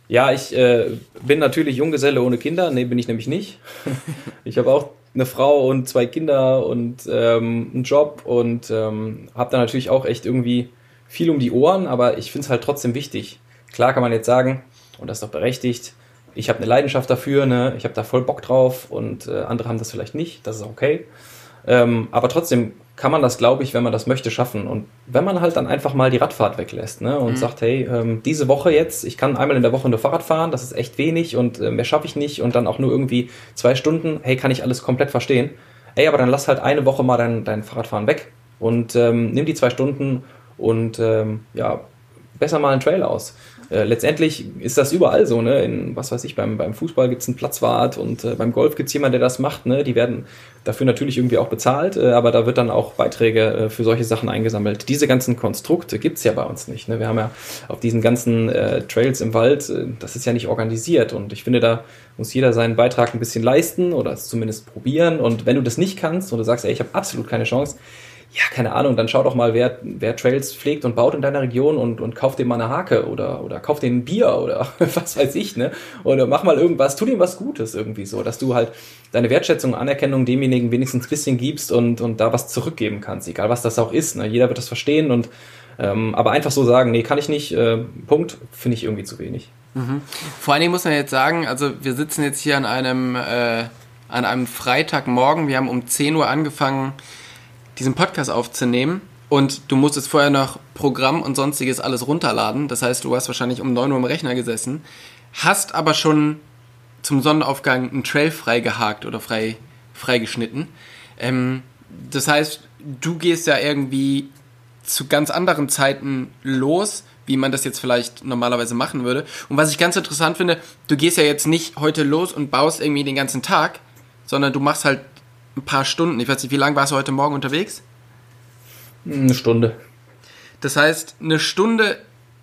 ja, ich äh, bin natürlich Junggeselle ohne Kinder. Nee, bin ich nämlich nicht. ich habe auch eine Frau und zwei Kinder und ähm, einen Job und ähm, habe da natürlich auch echt irgendwie viel um die Ohren, aber ich finde es halt trotzdem wichtig. Klar kann man jetzt sagen, und das ist doch berechtigt, ich habe eine Leidenschaft dafür, ne? ich habe da voll Bock drauf und äh, andere haben das vielleicht nicht, das ist okay. Ähm, aber trotzdem kann man das, glaube ich, wenn man das möchte, schaffen. Und wenn man halt dann einfach mal die Radfahrt weglässt ne? und mhm. sagt, hey, ähm, diese Woche jetzt, ich kann einmal in der Woche nur Fahrrad fahren, das ist echt wenig und äh, mehr schaffe ich nicht und dann auch nur irgendwie zwei Stunden, hey, kann ich alles komplett verstehen. Ey, aber dann lass halt eine Woche mal dein, dein Fahrradfahren weg und ähm, nimm die zwei Stunden und ähm, ja, besser mal einen Trail aus. Äh, letztendlich ist das überall so, ne? In, was weiß ich, beim, beim Fußball gibt es einen Platzwart und äh, beim Golf gibt es jemanden, der das macht, ne? Die werden dafür natürlich irgendwie auch bezahlt, äh, aber da wird dann auch Beiträge äh, für solche Sachen eingesammelt. Diese ganzen Konstrukte gibt es ja bei uns nicht. Ne? Wir haben ja auf diesen ganzen äh, Trails im Wald, das ist ja nicht organisiert und ich finde, da muss jeder seinen Beitrag ein bisschen leisten oder es zumindest probieren und wenn du das nicht kannst und du sagst, ey, ich habe absolut keine Chance, ja, keine Ahnung, dann schau doch mal, wer, wer Trails pflegt und baut in deiner Region und, und kauf dir mal eine Hake oder, oder kauf dir ein Bier oder was weiß ich, ne? Oder mach mal irgendwas, tu dir was Gutes irgendwie so, dass du halt deine Wertschätzung, Anerkennung demjenigen wenigstens ein bisschen gibst und, und da was zurückgeben kannst, egal was das auch ist, ne? Jeder wird das verstehen und, ähm, aber einfach so sagen, nee, kann ich nicht, äh, Punkt, finde ich irgendwie zu wenig. Mhm. Vor allen Dingen muss man jetzt sagen, also wir sitzen jetzt hier an einem, äh, an einem Freitagmorgen, wir haben um 10 Uhr angefangen, diesen Podcast aufzunehmen und du musstest vorher noch Programm und sonstiges alles runterladen. Das heißt, du hast wahrscheinlich um 9 Uhr am Rechner gesessen, hast aber schon zum Sonnenaufgang einen Trail freigehakt oder frei, freigeschnitten. Ähm, das heißt, du gehst ja irgendwie zu ganz anderen Zeiten los, wie man das jetzt vielleicht normalerweise machen würde. Und was ich ganz interessant finde, du gehst ja jetzt nicht heute los und baust irgendwie den ganzen Tag, sondern du machst halt ein paar Stunden. Ich weiß nicht, wie lange warst du heute Morgen unterwegs? Eine Stunde. Das heißt, eine Stunde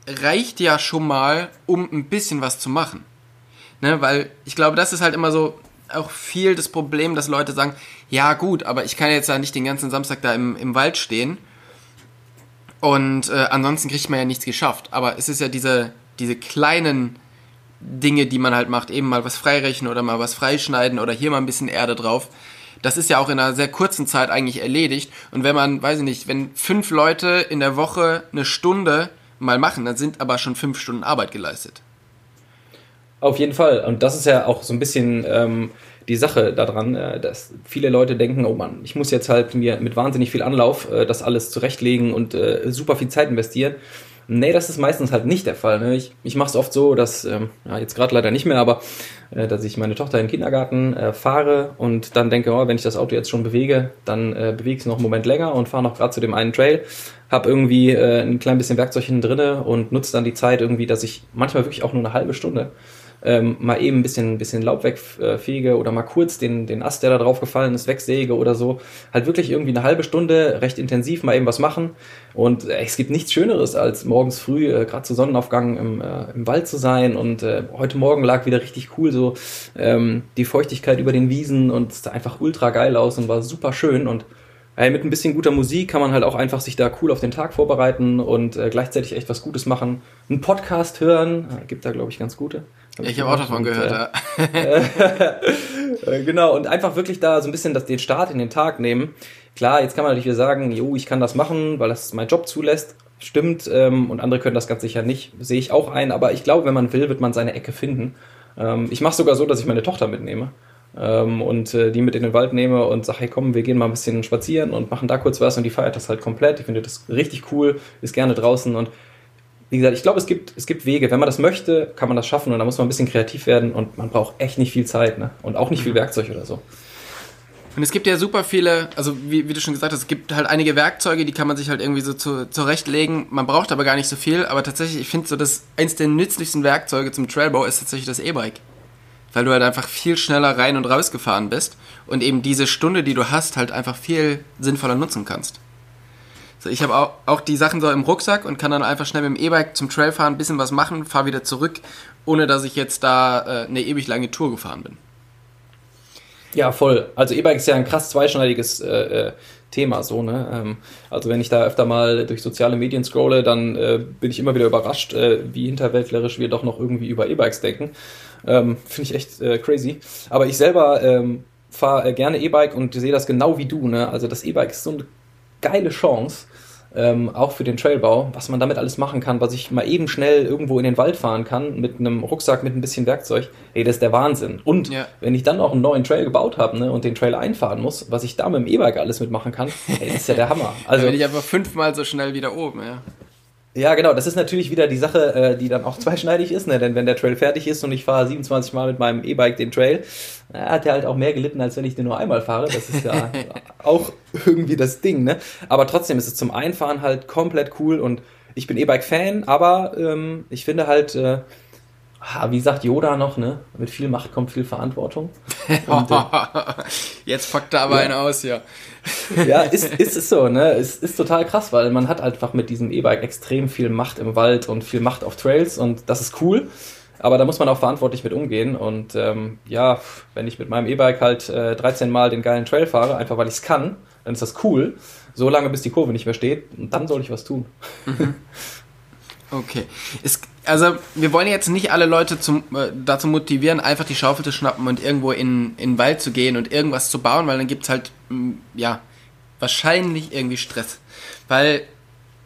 reicht ja schon mal, um ein bisschen was zu machen. Ne, weil ich glaube, das ist halt immer so auch viel das Problem, dass Leute sagen, ja gut, aber ich kann jetzt ja nicht den ganzen Samstag da im, im Wald stehen und äh, ansonsten kriegt man ja nichts geschafft. Aber es ist ja diese, diese kleinen Dinge, die man halt macht, eben mal was freirechnen oder mal was freischneiden oder hier mal ein bisschen Erde drauf, das ist ja auch in einer sehr kurzen Zeit eigentlich erledigt. Und wenn man, weiß ich nicht, wenn fünf Leute in der Woche eine Stunde mal machen, dann sind aber schon fünf Stunden Arbeit geleistet. Auf jeden Fall. Und das ist ja auch so ein bisschen ähm, die Sache daran, äh, dass viele Leute denken, oh Mann, ich muss jetzt halt mir mit wahnsinnig viel Anlauf äh, das alles zurechtlegen und äh, super viel Zeit investieren. Nee, das ist meistens halt nicht der Fall. Ne? Ich, ich mache es oft so, dass, ähm, ja, jetzt gerade leider nicht mehr, aber äh, dass ich meine Tochter in den Kindergarten äh, fahre und dann denke, oh, wenn ich das Auto jetzt schon bewege, dann äh, bewege ich es noch einen Moment länger und fahre noch gerade zu dem einen Trail, habe irgendwie äh, ein klein bisschen Werkzeug hinten drinne und nutze dann die Zeit irgendwie, dass ich manchmal wirklich auch nur eine halbe Stunde ähm, mal eben ein bisschen, bisschen Laub wegfege oder mal kurz den, den Ast, der da drauf gefallen ist, wegsäge oder so. Halt wirklich irgendwie eine halbe Stunde recht intensiv mal eben was machen. Und äh, es gibt nichts Schöneres, als morgens früh, äh, gerade zu Sonnenaufgang im, äh, im Wald zu sein. Und äh, heute Morgen lag wieder richtig cool so ähm, die Feuchtigkeit über den Wiesen und es sah einfach ultra geil aus und war super schön. Und Ey, mit ein bisschen guter Musik kann man halt auch einfach sich da cool auf den Tag vorbereiten und äh, gleichzeitig echt was Gutes machen. Einen Podcast hören, äh, gibt da glaube ich ganz gute. Ich, ich habe auch davon gehört, ja. Äh, genau, und einfach wirklich da so ein bisschen das, den Start in den Tag nehmen. Klar, jetzt kann man natürlich wieder sagen, jo, ich kann das machen, weil das mein Job zulässt. stimmt ähm, und andere können das ganz sicher nicht, sehe ich auch ein, aber ich glaube, wenn man will, wird man seine Ecke finden. Ähm, ich mache sogar so, dass ich meine Tochter mitnehme ähm, und äh, die mit in den Wald nehme und sage, hey komm, wir gehen mal ein bisschen spazieren und machen da kurz was und die feiert das halt komplett. Ich finde das richtig cool, ist gerne draußen und wie gesagt, ich glaube, es gibt, es gibt Wege. Wenn man das möchte, kann man das schaffen und da muss man ein bisschen kreativ werden und man braucht echt nicht viel Zeit ne? und auch nicht viel mhm. Werkzeug oder so. Und es gibt ja super viele, also wie, wie, du schon gesagt hast, es gibt halt einige Werkzeuge, die kann man sich halt irgendwie so zu, zurechtlegen. Man braucht aber gar nicht so viel. Aber tatsächlich, ich finde so, dass eins der nützlichsten Werkzeuge zum Trailbau ist tatsächlich das E-Bike. Weil du halt einfach viel schneller rein und raus gefahren bist und eben diese Stunde, die du hast, halt einfach viel sinnvoller nutzen kannst. Ich habe auch, auch die Sachen so im Rucksack und kann dann einfach schnell mit dem E-Bike zum Trail fahren, ein bisschen was machen, fahre wieder zurück, ohne dass ich jetzt da äh, eine ewig lange Tour gefahren bin. Ja, voll. Also E-Bike ist ja ein krass zweischneidiges äh, äh, Thema, so, ne? Ähm, also wenn ich da öfter mal durch soziale Medien scrolle, dann äh, bin ich immer wieder überrascht, äh, wie hinterwäldlerisch wir doch noch irgendwie über E-Bikes denken. Ähm, Finde ich echt äh, crazy. Aber ich selber ähm, fahre gerne E-Bike und sehe das genau wie du, ne? Also das E-Bike ist so eine geile Chance ähm, auch für den Trailbau, was man damit alles machen kann, was ich mal eben schnell irgendwo in den Wald fahren kann mit einem Rucksack mit ein bisschen Werkzeug, ey, das ist der Wahnsinn. Und ja. wenn ich dann auch einen neuen Trail gebaut habe ne, und den Trail einfahren muss, was ich da mit dem E-Bike alles mitmachen kann, ey, das ist ja der Hammer. Also da bin ich einfach fünfmal so schnell wieder oben, ja. Ja, genau. Das ist natürlich wieder die Sache, äh, die dann auch zweischneidig ist. Ne? Denn wenn der Trail fertig ist und ich fahre 27 Mal mit meinem E-Bike den Trail, hat er halt auch mehr gelitten, als wenn ich den nur einmal fahre. Das ist ja auch irgendwie das Ding. Ne? Aber trotzdem ist es zum Einfahren halt komplett cool und ich bin E-Bike-Fan, aber ähm, ich finde halt, äh, wie sagt Yoda noch, ne? Mit viel Macht kommt viel Verantwortung. Und, äh, Jetzt packt er aber ja. einen aus, ja. ja, ist, ist es so, ne? Es ist total krass, weil man hat einfach mit diesem E-Bike extrem viel Macht im Wald und viel Macht auf Trails und das ist cool. Aber da muss man auch verantwortlich mit umgehen. Und ähm, ja, wenn ich mit meinem E-Bike halt äh, 13 Mal den geilen Trail fahre, einfach weil ich es kann, dann ist das cool. So lange, bis die Kurve nicht mehr steht. Und dann soll ich was tun. Mhm. Okay. Es, also, wir wollen jetzt nicht alle Leute zum, äh, dazu motivieren, einfach die Schaufel zu schnappen und irgendwo in, in den Wald zu gehen und irgendwas zu bauen, weil dann gibt es halt, mh, mm, ja, wahrscheinlich irgendwie Stress. Weil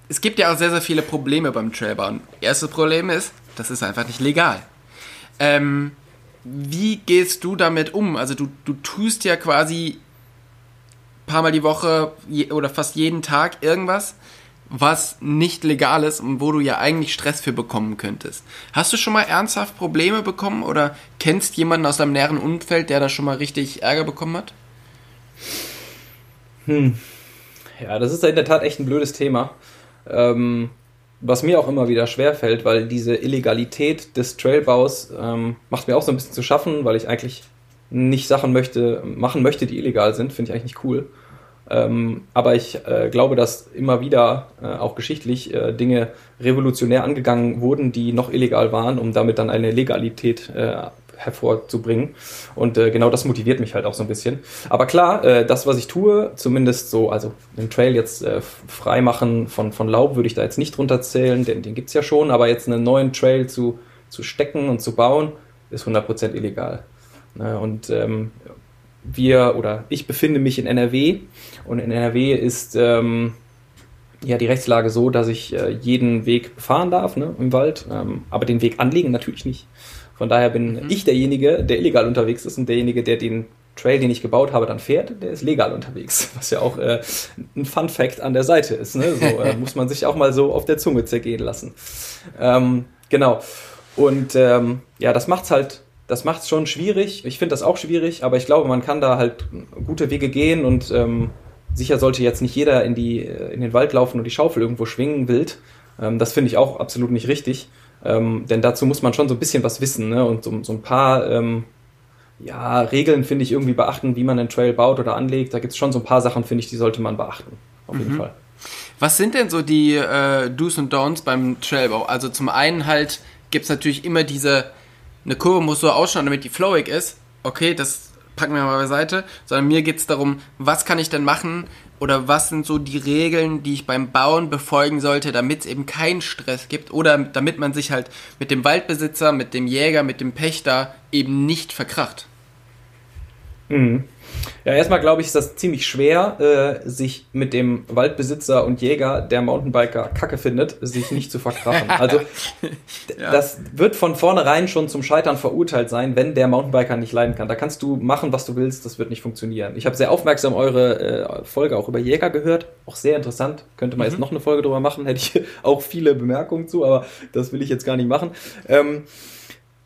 es gibt ja auch sehr, sehr viele Probleme beim Trailbauen. Erstes Problem ist, das ist einfach nicht legal. Ähm, wie gehst du damit um? Also du, du tust ja quasi paar Mal die Woche je, oder fast jeden Tag irgendwas was nicht legal ist und wo du ja eigentlich Stress für bekommen könntest. Hast du schon mal ernsthaft Probleme bekommen oder kennst jemanden aus deinem näheren Umfeld, der da schon mal richtig Ärger bekommen hat? Hm. Ja, das ist in der Tat echt ein blödes Thema. Ähm, was mir auch immer wieder schwerfällt, weil diese Illegalität des Trailbaus ähm, macht mir auch so ein bisschen zu schaffen, weil ich eigentlich nicht Sachen möchte, machen möchte, die illegal sind, finde ich eigentlich nicht cool. Ähm, aber ich äh, glaube, dass immer wieder äh, auch geschichtlich äh, Dinge revolutionär angegangen wurden, die noch illegal waren, um damit dann eine Legalität äh, hervorzubringen. Und äh, genau das motiviert mich halt auch so ein bisschen. Aber klar, äh, das, was ich tue, zumindest so, also den Trail jetzt äh, frei machen von, von Laub, würde ich da jetzt nicht drunter zählen, denn den gibt es ja schon, aber jetzt einen neuen Trail zu, zu stecken und zu bauen, ist 100% illegal. Ne, und ähm, wir oder ich befinde mich in NRW und in NRW ist ähm, ja die Rechtslage so, dass ich äh, jeden Weg fahren darf ne, im Wald, ähm, aber den Weg anlegen natürlich nicht. Von daher bin mhm. ich derjenige, der illegal unterwegs ist und derjenige, der den Trail, den ich gebaut habe, dann fährt, der ist legal unterwegs. Was ja auch äh, ein Fun Fact an der Seite ist. Ne? So äh, muss man sich auch mal so auf der Zunge zergehen lassen. Ähm, genau. Und ähm, ja, das macht's halt das macht es schon schwierig. Ich finde das auch schwierig, aber ich glaube, man kann da halt gute Wege gehen und ähm, sicher sollte jetzt nicht jeder in, die, äh, in den Wald laufen und die Schaufel irgendwo schwingen wild. Ähm, das finde ich auch absolut nicht richtig. Ähm, denn dazu muss man schon so ein bisschen was wissen ne? und so, so ein paar ähm, ja, Regeln, finde ich, irgendwie beachten, wie man einen Trail baut oder anlegt. Da gibt es schon so ein paar Sachen, finde ich, die sollte man beachten. Auf jeden mhm. Fall. Was sind denn so die äh, Do's und Don'ts beim Trailbau? Also zum einen halt gibt es natürlich immer diese eine Kurve muss so ausschauen, damit die flowig ist. Okay, das packen wir mal beiseite. Sondern mir geht es darum, was kann ich denn machen oder was sind so die Regeln, die ich beim Bauen befolgen sollte, damit es eben keinen Stress gibt oder damit man sich halt mit dem Waldbesitzer, mit dem Jäger, mit dem Pächter eben nicht verkracht. Mhm. Ja, erstmal glaube ich, ist das ziemlich schwer, äh, sich mit dem Waldbesitzer und Jäger, der Mountainbiker Kacke findet, sich nicht zu verkrachen. Also ja. das wird von vornherein schon zum Scheitern verurteilt sein, wenn der Mountainbiker nicht leiden kann. Da kannst du machen, was du willst, das wird nicht funktionieren. Ich habe sehr aufmerksam eure äh, Folge auch über Jäger gehört, auch sehr interessant. Könnte man mhm. jetzt noch eine Folge drüber machen, hätte ich auch viele Bemerkungen zu, aber das will ich jetzt gar nicht machen. Ähm,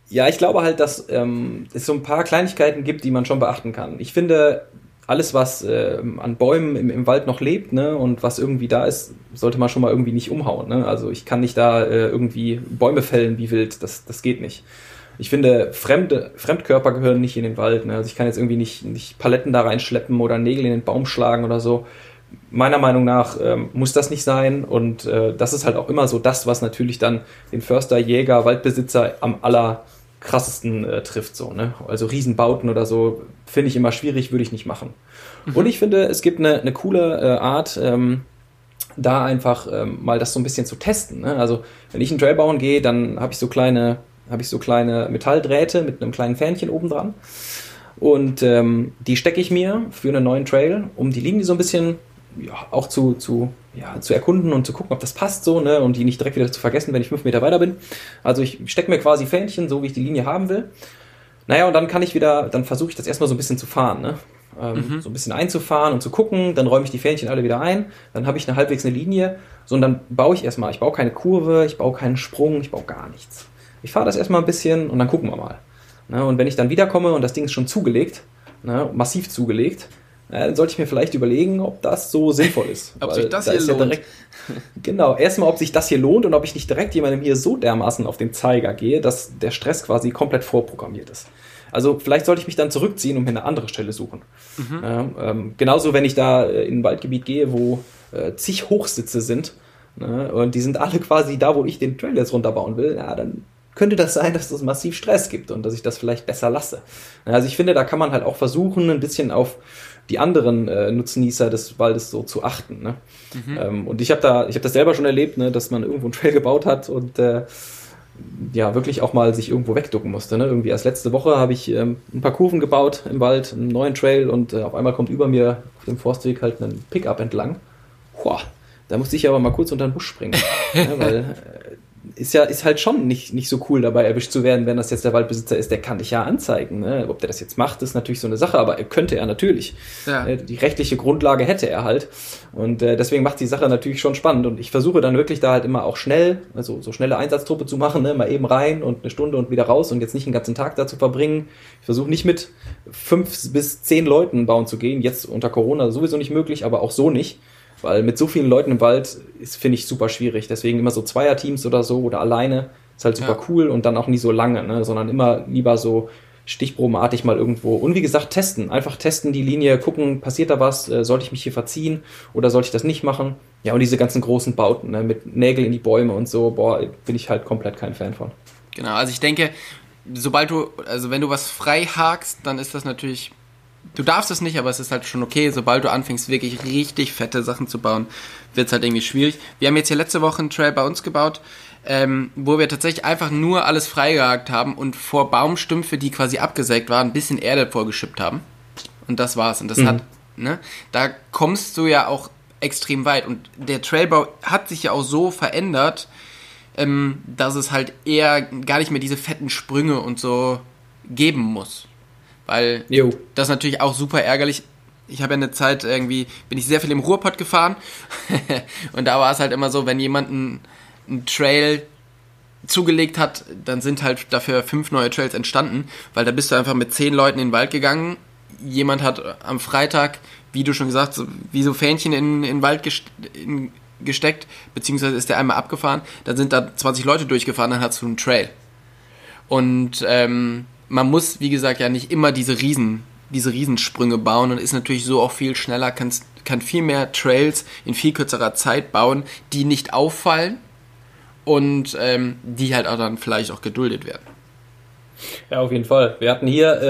ja, ich glaube halt, dass ähm, es so ein paar Kleinigkeiten gibt, die man schon beachten kann. Ich finde, alles, was äh, an Bäumen im, im, Wald noch lebt ne, und was irgendwie da ist, sollte man schon mal irgendwie nicht umhauen. Ne? Also ich kann nicht da äh, irgendwie Bäume fällen wie wild, das, das geht nicht. Ich finde, fremde, Fremdkörper gehören nicht in den Wald. Ne? Also ich kann jetzt irgendwie nicht, nicht Paletten da reinschleppen oder Nägel in den Baum schlagen oder so. Meiner Meinung nach ähm, muss das nicht sein und äh, das ist halt auch immer so das, was natürlich dann den Förster, Jäger, Waldbesitzer am aller krassesten äh, trifft. So, ne? Also Riesenbauten oder so finde ich immer schwierig, würde ich nicht machen. Mhm. Und ich finde, es gibt eine, eine coole äh, Art, ähm, da einfach ähm, mal das so ein bisschen zu testen. Ne? Also wenn ich einen Trail bauen gehe, dann habe ich so kleine, habe ich so kleine Metalldrähte mit einem kleinen Fähnchen oben dran. Und ähm, die stecke ich mir für einen neuen Trail, um die Linie so ein bisschen ja, auch zu, zu, ja, zu erkunden und zu gucken, ob das passt so, ne, und die nicht direkt wieder zu vergessen, wenn ich fünf Meter weiter bin. Also ich stecke mir quasi Fähnchen, so wie ich die Linie haben will. Naja, und dann kann ich wieder, dann versuche ich das erstmal so ein bisschen zu fahren, ne? Ähm, mhm. So ein bisschen einzufahren und zu gucken, dann räume ich die Fähnchen alle wieder ein, dann habe ich eine halbwegs eine Linie, so und dann baue ich erstmal, ich baue keine Kurve, ich baue keinen Sprung, ich baue gar nichts. Ich fahre das erstmal ein bisschen und dann gucken wir mal. Ne? Und wenn ich dann wiederkomme und das Ding ist schon zugelegt, ne, massiv zugelegt, ja, dann sollte ich mir vielleicht überlegen, ob das so sinnvoll ist. ob sich das da hier lohnt. Ja direkt, genau, erstmal, ob sich das hier lohnt und ob ich nicht direkt jemandem hier so dermaßen auf den Zeiger gehe, dass der Stress quasi komplett vorprogrammiert ist. Also vielleicht sollte ich mich dann zurückziehen und mir eine andere Stelle suchen. Mhm. Ja, ähm, genauso, wenn ich da äh, in ein Waldgebiet gehe, wo äh, zig Hochsitze sind ne, und die sind alle quasi da, wo ich den Trail jetzt runterbauen will, ja, dann könnte das sein, dass das massiv Stress gibt und dass ich das vielleicht besser lasse. Also ich finde, da kann man halt auch versuchen, ein bisschen auf die anderen äh, Nutznießer des Waldes so zu achten. Ne? Mhm. Ähm, und ich habe da, ich habe das selber schon erlebt, ne, dass man irgendwo einen Trail gebaut hat und äh, ja wirklich auch mal sich irgendwo wegducken musste. Ne? Irgendwie erst letzte Woche habe ich ähm, ein paar Kurven gebaut im Wald, einen neuen Trail und äh, auf einmal kommt über mir auf dem Forstweg halt ein Pickup entlang. Boah, da musste ich aber mal kurz unter den Busch springen, ne? weil äh, ist ja ist halt schon nicht, nicht so cool dabei erwischt zu werden, wenn das jetzt der Waldbesitzer ist, der kann dich ja anzeigen. Ne? Ob der das jetzt macht, ist natürlich so eine Sache, aber er könnte er natürlich. Ja. Äh, die rechtliche Grundlage hätte er halt. Und äh, deswegen macht die Sache natürlich schon spannend. Und ich versuche dann wirklich da halt immer auch schnell, also so schnelle Einsatztruppe zu machen, ne? mal eben rein und eine Stunde und wieder raus und jetzt nicht den ganzen Tag da zu verbringen. Ich versuche nicht mit fünf bis zehn Leuten bauen zu gehen. Jetzt unter Corona sowieso nicht möglich, aber auch so nicht weil mit so vielen Leuten im Wald ist, finde ich, super schwierig. Deswegen immer so Zweierteams oder so oder alleine ist halt super ja. cool und dann auch nie so lange, ne? sondern immer lieber so stichprobenartig mal irgendwo. Und wie gesagt, testen. Einfach testen die Linie, gucken, passiert da was, äh, sollte ich mich hier verziehen oder sollte ich das nicht machen? Ja, und diese ganzen großen Bauten ne? mit Nägel in die Bäume und so, boah, bin ich halt komplett kein Fan von. Genau, also ich denke, sobald du, also wenn du was frei hakst, dann ist das natürlich du darfst es nicht, aber es ist halt schon okay. Sobald du anfängst, wirklich richtig fette Sachen zu bauen, wird es halt irgendwie schwierig. Wir haben jetzt hier letzte Woche einen Trail bei uns gebaut, ähm, wo wir tatsächlich einfach nur alles freigehakt haben und vor Baumstümpfe, die quasi abgesägt waren, ein bisschen Erde vorgeschippt haben. Und das war's. Und das mhm. hat, ne, da kommst du ja auch extrem weit. Und der Trailbau hat sich ja auch so verändert, ähm, dass es halt eher gar nicht mehr diese fetten Sprünge und so geben muss. Weil jo. das ist natürlich auch super ärgerlich. Ich habe ja eine Zeit irgendwie, bin ich sehr viel im Ruhrpott gefahren. und da war es halt immer so, wenn jemand einen, einen Trail zugelegt hat, dann sind halt dafür fünf neue Trails entstanden, weil da bist du einfach mit zehn Leuten in den Wald gegangen. Jemand hat am Freitag, wie du schon gesagt hast, wie so Fähnchen in, in den Wald in, gesteckt, beziehungsweise ist der einmal abgefahren, dann sind da 20 Leute durchgefahren, dann hast du einen Trail. Und ähm, man muss, wie gesagt, ja nicht immer diese Riesen, diese Riesensprünge bauen und ist natürlich so auch viel schneller, kann, kann viel mehr Trails in viel kürzerer Zeit bauen, die nicht auffallen und ähm, die halt auch dann vielleicht auch geduldet werden. Ja, auf jeden Fall. Wir hatten hier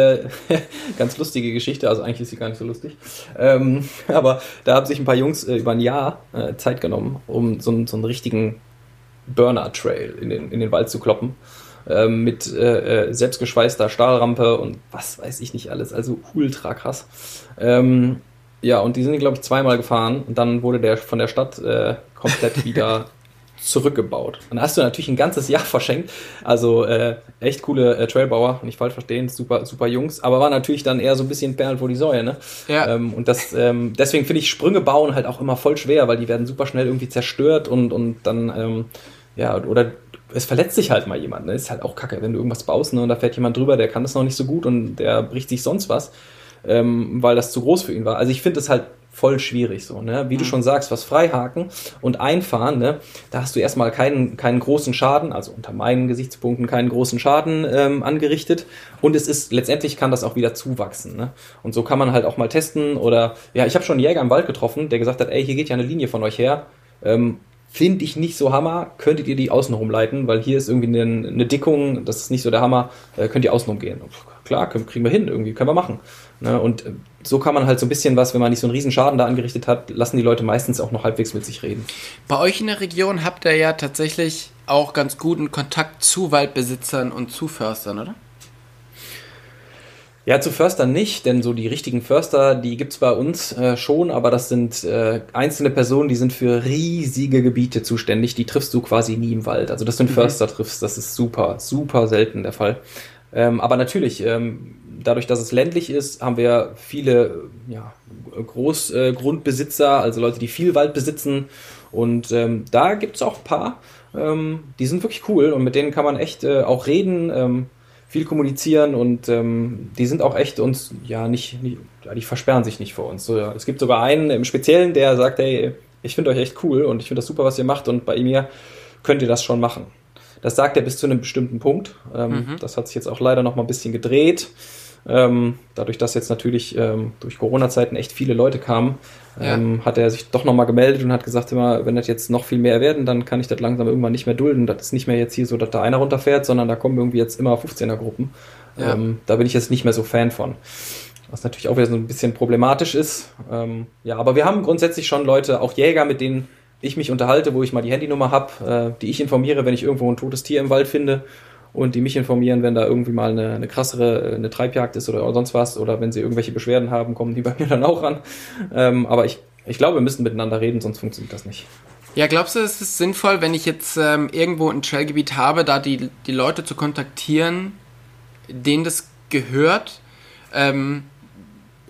äh, ganz lustige Geschichte, also eigentlich ist sie gar nicht so lustig. Ähm, aber da haben sich ein paar Jungs äh, über ein Jahr äh, Zeit genommen, um so, so einen richtigen Burner-Trail in den, in den Wald zu kloppen. Ähm, mit äh, äh, selbstgeschweißter Stahlrampe und was weiß ich nicht alles. Also ultra krass. Ähm, ja, und die sind, glaube ich, zweimal gefahren und dann wurde der von der Stadt äh, komplett wieder zurückgebaut. Und da hast du natürlich ein ganzes Jahr verschenkt. Also äh, echt coole äh, Trailbauer, nicht falsch verstehen, super, super Jungs, aber war natürlich dann eher so ein bisschen Perl vor die Säue, ne? Ja. Ähm, und das, ähm, deswegen finde ich Sprünge bauen halt auch immer voll schwer, weil die werden super schnell irgendwie zerstört und, und dann, ähm, ja, oder es verletzt sich halt mal jemand, ne? Ist halt auch kacke, wenn du irgendwas baust, ne? Und da fährt jemand drüber, der kann das noch nicht so gut und der bricht sich sonst was, ähm, weil das zu groß für ihn war. Also ich finde es halt voll schwierig so, ne? Wie mhm. du schon sagst, was Freihaken und Einfahren, ne? Da hast du erstmal keinen, keinen großen Schaden, also unter meinen Gesichtspunkten keinen großen Schaden ähm, angerichtet. Und es ist, letztendlich kann das auch wieder zuwachsen, ne? Und so kann man halt auch mal testen oder, ja, ich habe schon einen Jäger im Wald getroffen, der gesagt hat, ey, hier geht ja eine Linie von euch her. Ähm, Finde ich nicht so Hammer, könntet ihr die außenrum leiten, weil hier ist irgendwie eine, eine Dickung, das ist nicht so der Hammer, äh, könnt ihr außenrum gehen. Klar, können, kriegen wir hin, irgendwie können wir machen. Ne? Und äh, so kann man halt so ein bisschen was, wenn man nicht so einen riesen Schaden da angerichtet hat, lassen die Leute meistens auch noch halbwegs mit sich reden. Bei euch in der Region habt ihr ja tatsächlich auch ganz guten Kontakt zu Waldbesitzern und zu Förstern, oder? Ja, zu Förstern nicht, denn so die richtigen Förster, die gibt's bei uns äh, schon, aber das sind äh, einzelne Personen, die sind für riesige Gebiete zuständig, die triffst du quasi nie im Wald. Also dass du einen mhm. Förster triffst, das ist super, super selten der Fall. Ähm, aber natürlich, ähm, dadurch, dass es ländlich ist, haben wir viele ja, Großgrundbesitzer, äh, also Leute, die viel Wald besitzen. Und ähm, da gibt es auch ein paar, ähm, die sind wirklich cool und mit denen kann man echt äh, auch reden, ähm, viel kommunizieren und ähm, die sind auch echt uns, ja, nicht, nicht die versperren sich nicht vor uns. So, ja. Es gibt sogar einen im Speziellen, der sagt, hey, ich finde euch echt cool und ich finde das super, was ihr macht und bei mir könnt ihr das schon machen. Das sagt er bis zu einem bestimmten Punkt. Ähm, mhm. Das hat sich jetzt auch leider noch mal ein bisschen gedreht. Ähm, dadurch, dass jetzt natürlich ähm, durch Corona-Zeiten echt viele Leute kamen, ähm, ja. hat er sich doch nochmal gemeldet und hat gesagt, immer, wenn das jetzt noch viel mehr werden, dann kann ich das langsam irgendwann nicht mehr dulden. Das ist nicht mehr jetzt hier so, dass da einer runterfährt, sondern da kommen irgendwie jetzt immer 15er-Gruppen. Ja. Ähm, da bin ich jetzt nicht mehr so Fan von. Was natürlich auch wieder so ein bisschen problematisch ist. Ähm, ja, aber wir haben grundsätzlich schon Leute, auch Jäger, mit denen ich mich unterhalte, wo ich mal die Handynummer habe, äh, die ich informiere, wenn ich irgendwo ein totes Tier im Wald finde und die mich informieren, wenn da irgendwie mal eine, eine krassere äh, eine Treibjagd ist oder sonst was oder wenn sie irgendwelche Beschwerden haben, kommen die bei mir dann auch ran. Ähm, aber ich, ich glaube, wir müssen miteinander reden, sonst funktioniert das nicht. Ja, glaubst du, es ist sinnvoll, wenn ich jetzt ähm, irgendwo ein Trailgebiet habe, da die, die Leute zu kontaktieren, denen das gehört? Ähm,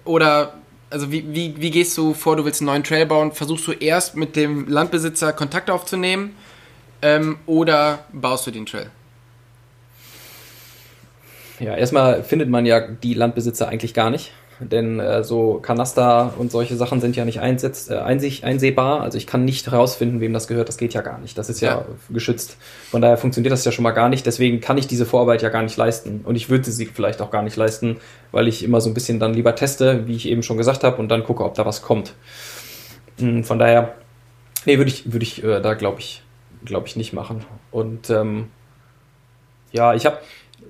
oder, also wie, wie, wie gehst du vor, du willst einen neuen Trail bauen? Versuchst du erst mit dem Landbesitzer Kontakt aufzunehmen ähm, oder baust du den Trail? Ja, erstmal findet man ja die Landbesitzer eigentlich gar nicht. Denn äh, so Kanaster und solche Sachen sind ja nicht einsetz, äh, einsich, einsehbar. Also ich kann nicht herausfinden, wem das gehört. Das geht ja gar nicht. Das ist ja, ja, geschützt. Von daher funktioniert das ja schon mal gar nicht. Deswegen kann ich diese Vorarbeit ja gar nicht leisten. Und ich würde sie vielleicht auch gar nicht leisten, weil ich immer so ein bisschen dann lieber teste, wie ich eben schon gesagt habe, und dann gucke, ob da was kommt. Hm, von daher, nee, würde ich, würde ich äh, da glaube ich, glaube ich nicht machen. Und ähm, ja, ich habe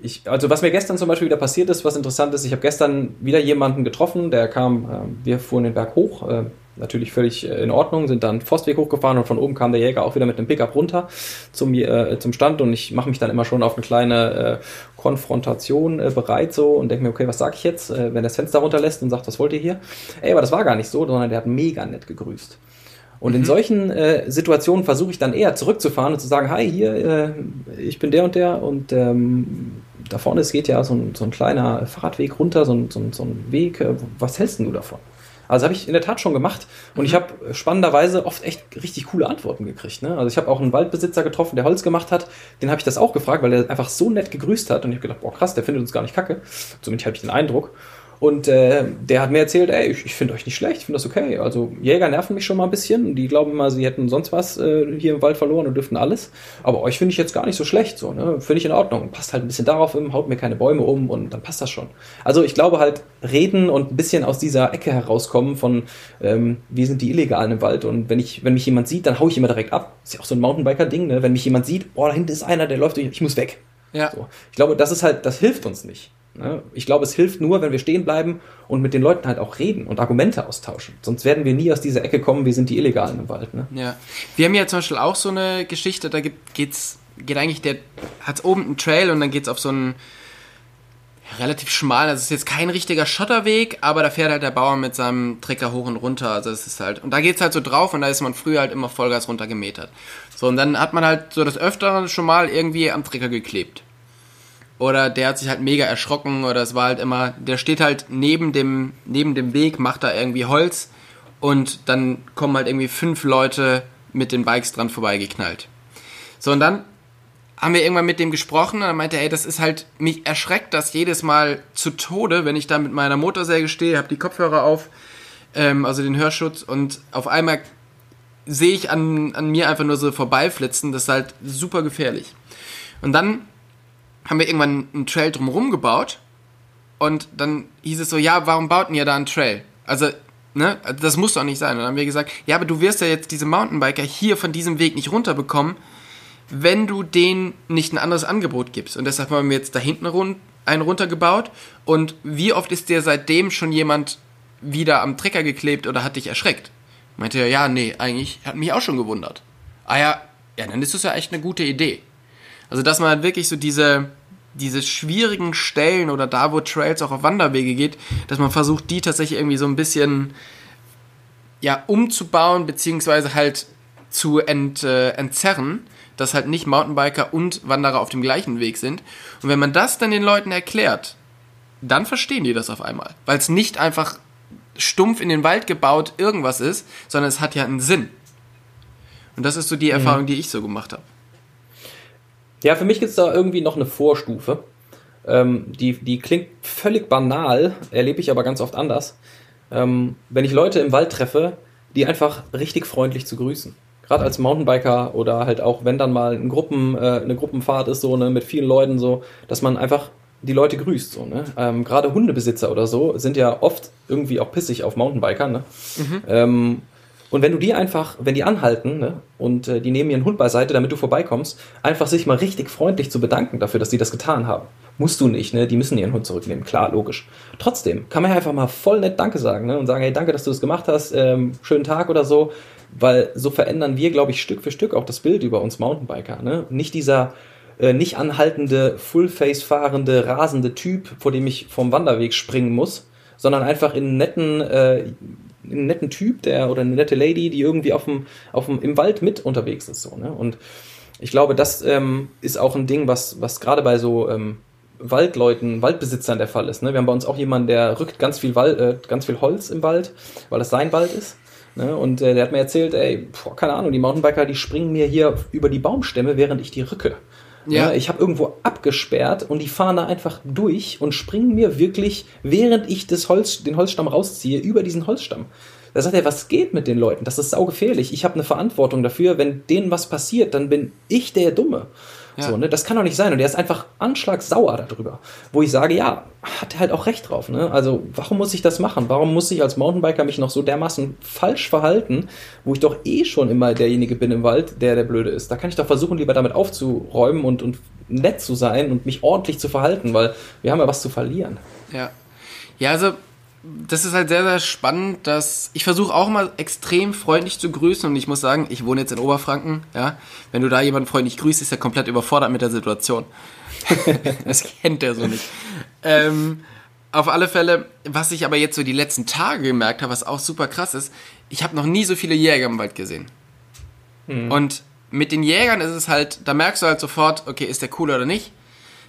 ich, also was mir gestern zum Beispiel wieder passiert ist, was interessant ist, ich habe gestern wieder jemanden getroffen, der kam, äh, wir fuhren den Berg hoch, äh, natürlich völlig äh, in Ordnung, sind dann Forstweg hochgefahren und von oben kam der Jäger auch wieder mit einem Pickup runter zum, äh, zum Stand und ich mache mich dann immer schon auf eine kleine äh, Konfrontation äh, bereit so und denke mir, okay, was sage ich jetzt, äh, wenn er das Fenster runterlässt und sagt, was wollt ihr hier? Ey, aber das war gar nicht so, sondern der hat mega nett gegrüßt. Und mhm. in solchen äh, Situationen versuche ich dann eher zurückzufahren und zu sagen, hi, hier, äh, ich bin der und der und ähm, da vorne es geht ja so ein, so ein kleiner Fahrradweg runter, so ein, so ein, so ein Weg. Äh, was hältst du davon? Also habe ich in der Tat schon gemacht und mhm. ich habe spannenderweise oft echt richtig coole Antworten gekriegt. Ne? Also ich habe auch einen Waldbesitzer getroffen, der Holz gemacht hat. Den habe ich das auch gefragt, weil er einfach so nett gegrüßt hat und ich habe gedacht, boah krass, der findet uns gar nicht kacke. Zumindest habe ich den Eindruck. Und äh, der hat mir erzählt, ey, ich, ich finde euch nicht schlecht, ich finde das okay. Also Jäger nerven mich schon mal ein bisschen. Die glauben immer, sie hätten sonst was äh, hier im Wald verloren und dürften alles. Aber euch finde ich jetzt gar nicht so schlecht. So, ne? Finde ich in Ordnung. Passt halt ein bisschen darauf im, haut mir keine Bäume um und dann passt das schon. Also ich glaube halt, reden und ein bisschen aus dieser Ecke herauskommen von, ähm, wir sind die Illegalen im Wald. Und wenn ich, wenn mich jemand sieht, dann haue ich immer direkt ab. Ist ja auch so ein Mountainbiker-Ding, ne? Wenn mich jemand sieht, boah, da hinten ist einer, der läuft durch, ich muss weg. Ja. So. Ich glaube, das ist halt, das hilft uns nicht. Ne? Ich glaube, es hilft nur, wenn wir stehen bleiben und mit den Leuten halt auch reden und Argumente austauschen. Sonst werden wir nie aus dieser Ecke kommen, wir sind die Illegalen im Wald. Ne? Ja. Wir haben ja zum Beispiel auch so eine Geschichte, da geht es geht eigentlich, der hat oben einen Trail und dann geht's auf so einen relativ schmal, also es ist jetzt kein richtiger Schotterweg, aber da fährt halt der Bauer mit seinem Trecker hoch und runter, also es ist halt, und da geht's halt so drauf und da ist man früher halt immer Vollgas runtergemetert. So, und dann hat man halt so das Öfteren schon mal irgendwie am Trecker geklebt. Oder der hat sich halt mega erschrocken oder es war halt immer, der steht halt neben dem, neben dem Weg, macht da irgendwie Holz und dann kommen halt irgendwie fünf Leute mit den Bikes dran vorbeigeknallt. So, und dann haben wir irgendwann mit dem gesprochen und er meinte, ey, das ist halt, mich erschreckt das jedes Mal zu Tode, wenn ich da mit meiner Motorsäge stehe, habe die Kopfhörer auf, ähm, also den Hörschutz und auf einmal sehe ich an, an mir einfach nur so vorbeiflitzen, das ist halt super gefährlich. Und dann haben wir irgendwann einen Trail drumherum gebaut und dann hieß es so, ja, warum baut ihr da einen Trail? Also, ne, das muss doch nicht sein. Und dann haben wir gesagt, ja, aber du wirst ja jetzt diese Mountainbiker hier von diesem Weg nicht runterbekommen, wenn du denen nicht ein anderes Angebot gibst. Und deshalb haben wir jetzt da hinten run einen runtergebaut. Und wie oft ist dir seitdem schon jemand wieder am Trecker geklebt oder hat dich erschreckt? Meinte er, ja, nee, eigentlich hat mich auch schon gewundert. Ah ja, ja, dann ist das ja echt eine gute Idee. Also, dass man halt wirklich so diese, diese schwierigen Stellen oder da, wo Trails auch auf Wanderwege geht, dass man versucht, die tatsächlich irgendwie so ein bisschen, ja, umzubauen, beziehungsweise halt zu ent, äh, entzerren, dass halt nicht Mountainbiker und Wanderer auf dem gleichen Weg sind. Und wenn man das dann den Leuten erklärt, dann verstehen die das auf einmal. Weil es nicht einfach stumpf in den Wald gebaut irgendwas ist, sondern es hat ja einen Sinn. Und das ist so die Erfahrung, mhm. die ich so gemacht habe. Ja, für mich gibt es da irgendwie noch eine Vorstufe. Ähm, die, die klingt völlig banal, erlebe ich aber ganz oft anders. Ähm, wenn ich Leute im Wald treffe, die einfach richtig freundlich zu grüßen. Gerade als Mountainbiker oder halt auch, wenn dann mal ein Gruppen, äh, eine Gruppenfahrt ist, so ne, mit vielen Leuten, so, dass man einfach die Leute grüßt. So, ne? Ähm, Gerade Hundebesitzer oder so sind ja oft irgendwie auch pissig auf Mountainbiker. Ne? Mhm. Ähm, und wenn du die einfach, wenn die anhalten ne, und äh, die nehmen ihren Hund beiseite, damit du vorbeikommst, einfach sich mal richtig freundlich zu bedanken dafür, dass die das getan haben. Musst du nicht, ne? Die müssen ihren Hund zurücknehmen, klar, logisch. Trotzdem kann man ja einfach mal voll nett Danke sagen ne? und sagen, hey, danke, dass du das gemacht hast, ähm, schönen Tag oder so, weil so verändern wir, glaube ich, Stück für Stück auch das Bild über uns Mountainbiker. Ne? Nicht dieser äh, nicht anhaltende, Fullface fahrende, rasende Typ, vor dem ich vom Wanderweg springen muss, sondern einfach in netten, äh, einen netten Typ, der oder eine nette Lady, die irgendwie auf dem, auf dem, im Wald mit unterwegs ist. So, ne? Und ich glaube, das ähm, ist auch ein Ding, was, was gerade bei so ähm, Waldleuten, Waldbesitzern der Fall ist. Ne? Wir haben bei uns auch jemanden, der rückt ganz viel, Wald, äh, ganz viel Holz im Wald, weil das sein Wald ist. Ne? Und äh, der hat mir erzählt, ey, boah, keine Ahnung, die Mountainbiker, die springen mir hier über die Baumstämme, während ich die rücke. Ja. Ich habe irgendwo abgesperrt und die fahren da einfach durch und springen mir wirklich, während ich das Holz, den Holzstamm rausziehe, über diesen Holzstamm. Da sagt er, was geht mit den Leuten? Das ist saugefährlich. Ich habe eine Verantwortung dafür. Wenn denen was passiert, dann bin ich der Dumme. Ja. So, ne? Das kann doch nicht sein. Und er ist einfach anschlagsauer darüber. Wo ich sage, ja, hat er halt auch recht drauf. Ne? Also, warum muss ich das machen? Warum muss ich als Mountainbiker mich noch so dermaßen falsch verhalten, wo ich doch eh schon immer derjenige bin im Wald, der der Blöde ist? Da kann ich doch versuchen, lieber damit aufzuräumen und, und nett zu sein und mich ordentlich zu verhalten, weil wir haben ja was zu verlieren. Ja. Ja, also das ist halt sehr, sehr spannend, dass ich versuche auch mal extrem freundlich zu grüßen und ich muss sagen, ich wohne jetzt in Oberfranken, ja. Wenn du da jemanden freundlich grüßt, ist er komplett überfordert mit der Situation. das kennt er so nicht. Ähm, auf alle Fälle, was ich aber jetzt so die letzten Tage gemerkt habe, was auch super krass ist, ich habe noch nie so viele Jäger im Wald gesehen. Mhm. Und mit den Jägern ist es halt, da merkst du halt sofort, okay, ist der cool oder nicht?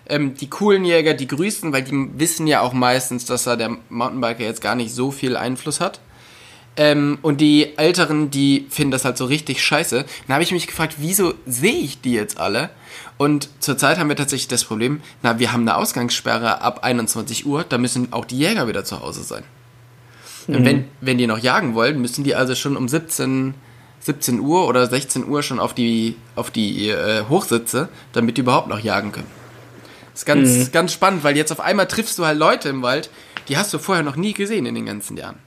Ähm, die coolen Jäger, die grüßen, weil die wissen ja auch meistens, dass da der Mountainbiker jetzt gar nicht so viel Einfluss hat. Ähm, und die Älteren, die finden das halt so richtig scheiße. Dann habe ich mich gefragt, wieso sehe ich die jetzt alle? Und zurzeit haben wir tatsächlich das Problem, na, wir haben eine Ausgangssperre ab 21 Uhr, da müssen auch die Jäger wieder zu Hause sein. Mhm. Und wenn, wenn die noch jagen wollen, müssen die also schon um 17, 17 Uhr oder 16 Uhr schon auf die, auf die äh, Hochsitze, damit die überhaupt noch jagen können. Das ist ganz, mhm. ganz spannend, weil jetzt auf einmal triffst du halt Leute im Wald, die hast du vorher noch nie gesehen in den ganzen Jahren.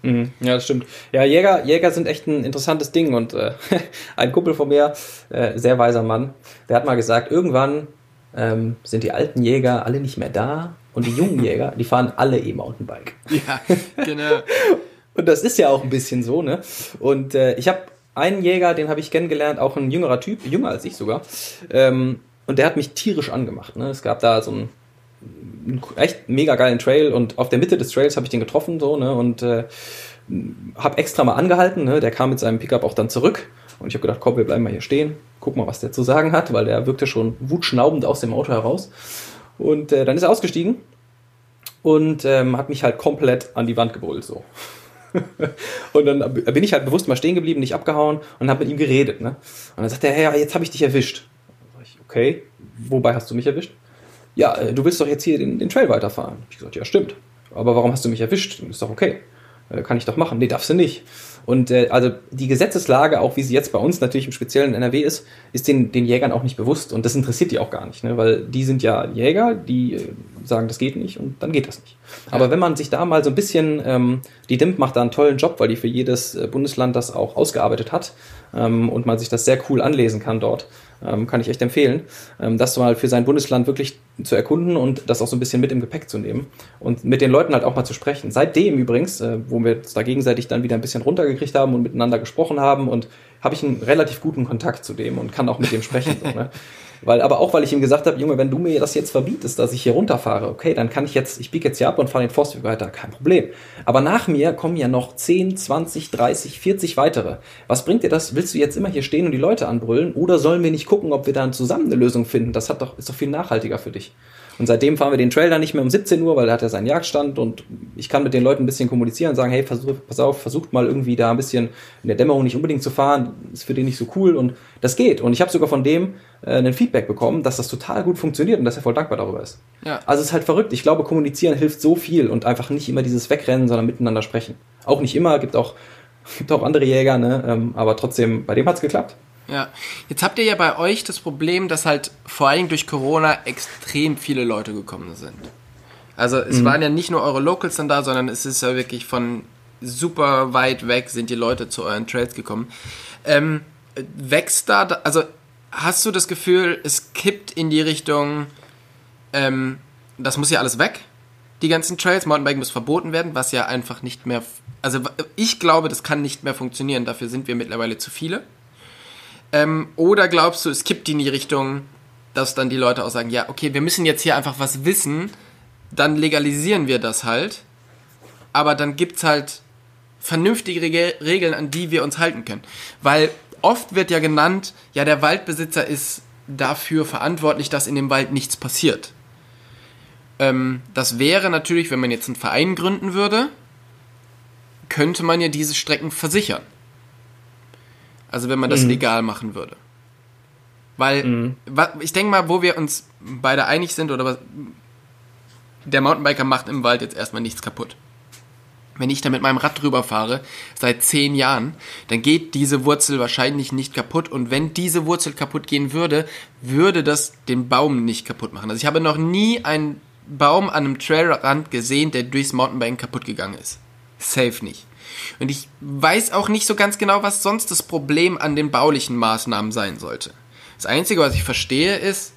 Mhm. Ja, das stimmt. Ja, Jäger, Jäger sind echt ein interessantes Ding und äh, ein Kumpel von mir, äh, sehr weiser Mann, der hat mal gesagt, irgendwann ähm, sind die alten Jäger alle nicht mehr da und die jungen Jäger, die fahren alle E-Mountainbike. Ja, genau. und das ist ja auch ein bisschen so, ne? Und äh, ich habe einen Jäger, den habe ich kennengelernt, auch ein jüngerer Typ, jünger als ich sogar. Ähm, und der hat mich tierisch angemacht. Ne? Es gab da so einen, einen echt mega geilen Trail und auf der Mitte des Trails habe ich den getroffen so ne und äh, habe extra mal angehalten. Ne? Der kam mit seinem Pickup auch dann zurück und ich habe gedacht, komm, wir bleiben mal hier stehen, guck mal, was der zu sagen hat, weil der wirkte schon wutschnaubend aus dem Auto heraus. Und äh, dann ist er ausgestiegen und ähm, hat mich halt komplett an die Wand gebrüllt so. und dann bin ich halt bewusst mal stehen geblieben, nicht abgehauen und habe mit ihm geredet. Ne? Und dann sagt er, hey, jetzt habe ich dich erwischt. Okay, wobei hast du mich erwischt? Ja, äh, du willst doch jetzt hier den, den Trail weiterfahren. Ich gesagt, ja, stimmt. Aber warum hast du mich erwischt? Ist doch okay. Äh, kann ich doch machen. Nee, darfst du nicht. Und äh, also die Gesetzeslage, auch wie sie jetzt bei uns natürlich im speziellen NRW ist, ist den, den Jägern auch nicht bewusst und das interessiert die auch gar nicht, ne? weil die sind ja Jäger, die äh, sagen, das geht nicht und dann geht das nicht. Ja. Aber wenn man sich da mal so ein bisschen, ähm, die DIMP macht da einen tollen Job, weil die für jedes äh, Bundesland das auch ausgearbeitet hat ähm, und man sich das sehr cool anlesen kann dort. Ähm, kann ich echt empfehlen, ähm, das mal für sein Bundesland wirklich zu erkunden und das auch so ein bisschen mit im Gepäck zu nehmen und mit den Leuten halt auch mal zu sprechen. Seitdem übrigens, äh, wo wir uns da gegenseitig dann wieder ein bisschen runtergekriegt haben und miteinander gesprochen haben und habe ich einen relativ guten Kontakt zu dem und kann auch mit dem sprechen. So, ne? Weil, aber auch weil ich ihm gesagt habe, Junge, wenn du mir das jetzt verbietest, dass ich hier runterfahre, okay, dann kann ich jetzt, ich biege jetzt hier ab und fahre den Forstweg weiter, kein Problem. Aber nach mir kommen ja noch 10, 20, 30, 40 weitere. Was bringt dir das? Willst du jetzt immer hier stehen und die Leute anbrüllen? Oder sollen wir nicht gucken, ob wir dann zusammen eine Lösung finden? Das hat doch, ist doch viel nachhaltiger für dich. Und seitdem fahren wir den Trail dann nicht mehr um 17 Uhr, weil er hat ja seinen Jagdstand und ich kann mit den Leuten ein bisschen kommunizieren und sagen, hey, versuch, pass auf, versucht mal irgendwie da ein bisschen in der Dämmerung nicht unbedingt zu fahren, ist für den nicht so cool und das geht. Und ich habe sogar von dem äh, ein Feedback bekommen, dass das total gut funktioniert und dass er voll dankbar darüber ist. Ja. Also es ist halt verrückt. Ich glaube, kommunizieren hilft so viel und einfach nicht immer dieses Wegrennen, sondern miteinander sprechen. Auch nicht immer, gibt auch, gibt auch andere Jäger, ne? Ähm, aber trotzdem, bei dem hat's geklappt. Ja, jetzt habt ihr ja bei euch das Problem, dass halt vor allem durch Corona extrem viele Leute gekommen sind. Also es mhm. waren ja nicht nur eure Locals dann da, sondern es ist ja wirklich von super weit weg sind die Leute zu euren Trails gekommen. Ähm, wächst da, also hast du das Gefühl, es kippt in die Richtung, ähm, das muss ja alles weg, die ganzen Trails, Mountainbiken muss verboten werden, was ja einfach nicht mehr, also ich glaube, das kann nicht mehr funktionieren, dafür sind wir mittlerweile zu viele. Ähm, oder glaubst du, es kippt in die Richtung, dass dann die Leute auch sagen, ja, okay, wir müssen jetzt hier einfach was wissen, dann legalisieren wir das halt, aber dann gibt es halt vernünftige Regeln, an die wir uns halten können. Weil oft wird ja genannt, ja, der Waldbesitzer ist dafür verantwortlich, dass in dem Wald nichts passiert. Ähm, das wäre natürlich, wenn man jetzt einen Verein gründen würde, könnte man ja diese Strecken versichern. Also wenn man das mhm. legal machen würde. Weil, mhm. ich denke mal, wo wir uns beide einig sind, oder was, der Mountainbiker macht im Wald jetzt erstmal nichts kaputt. Wenn ich da mit meinem Rad drüber fahre, seit zehn Jahren, dann geht diese Wurzel wahrscheinlich nicht kaputt. Und wenn diese Wurzel kaputt gehen würde, würde das den Baum nicht kaputt machen. Also ich habe noch nie einen Baum an einem Trailrand gesehen, der durchs Mountainbiken kaputt gegangen ist. Safe nicht. Und ich weiß auch nicht so ganz genau, was sonst das Problem an den baulichen Maßnahmen sein sollte. Das Einzige, was ich verstehe, ist,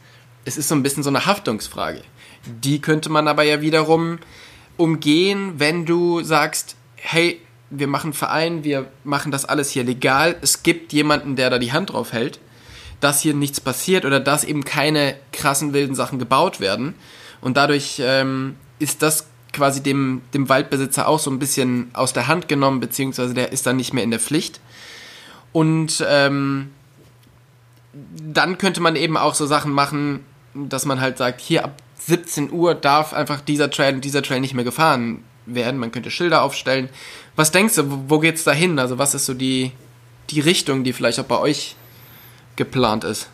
es ist so ein bisschen so eine Haftungsfrage. Die könnte man aber ja wiederum umgehen, wenn du sagst, hey, wir machen Verein, wir machen das alles hier legal, es gibt jemanden, der da die Hand drauf hält, dass hier nichts passiert oder dass eben keine krassen wilden Sachen gebaut werden. Und dadurch ähm, ist das quasi dem, dem Waldbesitzer auch so ein bisschen aus der Hand genommen, beziehungsweise der ist dann nicht mehr in der Pflicht. Und ähm, dann könnte man eben auch so Sachen machen, dass man halt sagt, hier ab 17 Uhr darf einfach dieser Trail und dieser Trail nicht mehr gefahren werden. Man könnte Schilder aufstellen. Was denkst du, wo, geht's da hin? Also was ist so die, die Richtung, die vielleicht auch bei euch geplant ist?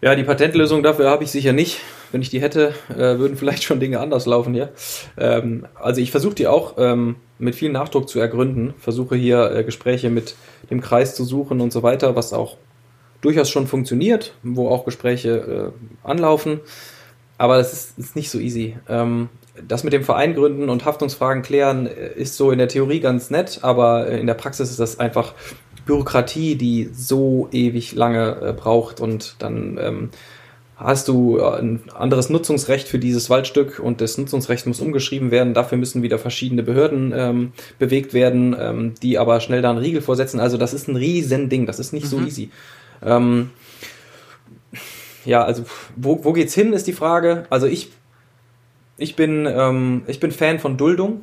Ja, die Patentlösung dafür habe ich sicher nicht wenn ich die hätte, äh, würden vielleicht schon Dinge anders laufen hier. Ähm, also ich versuche die auch ähm, mit viel Nachdruck zu ergründen, versuche hier äh, Gespräche mit dem Kreis zu suchen und so weiter, was auch durchaus schon funktioniert, wo auch Gespräche äh, anlaufen. Aber das ist, ist nicht so easy. Ähm, das mit dem Verein gründen und Haftungsfragen klären äh, ist so in der Theorie ganz nett, aber in der Praxis ist das einfach Bürokratie, die so ewig lange äh, braucht und dann ähm, hast du äh, ein anderes Nutzungsrecht für dieses Waldstück und das Nutzungsrecht muss umgeschrieben werden. Dafür müssen wieder verschiedene Behörden ähm, bewegt werden, ähm, die aber schnell da einen Riegel vorsetzen. Also das ist ein Riesending, das ist nicht mhm. so easy. Ähm, ja, also wo, wo geht's hin, ist die Frage. Also ich, ich bin, ähm, ich bin Fan von Duldung,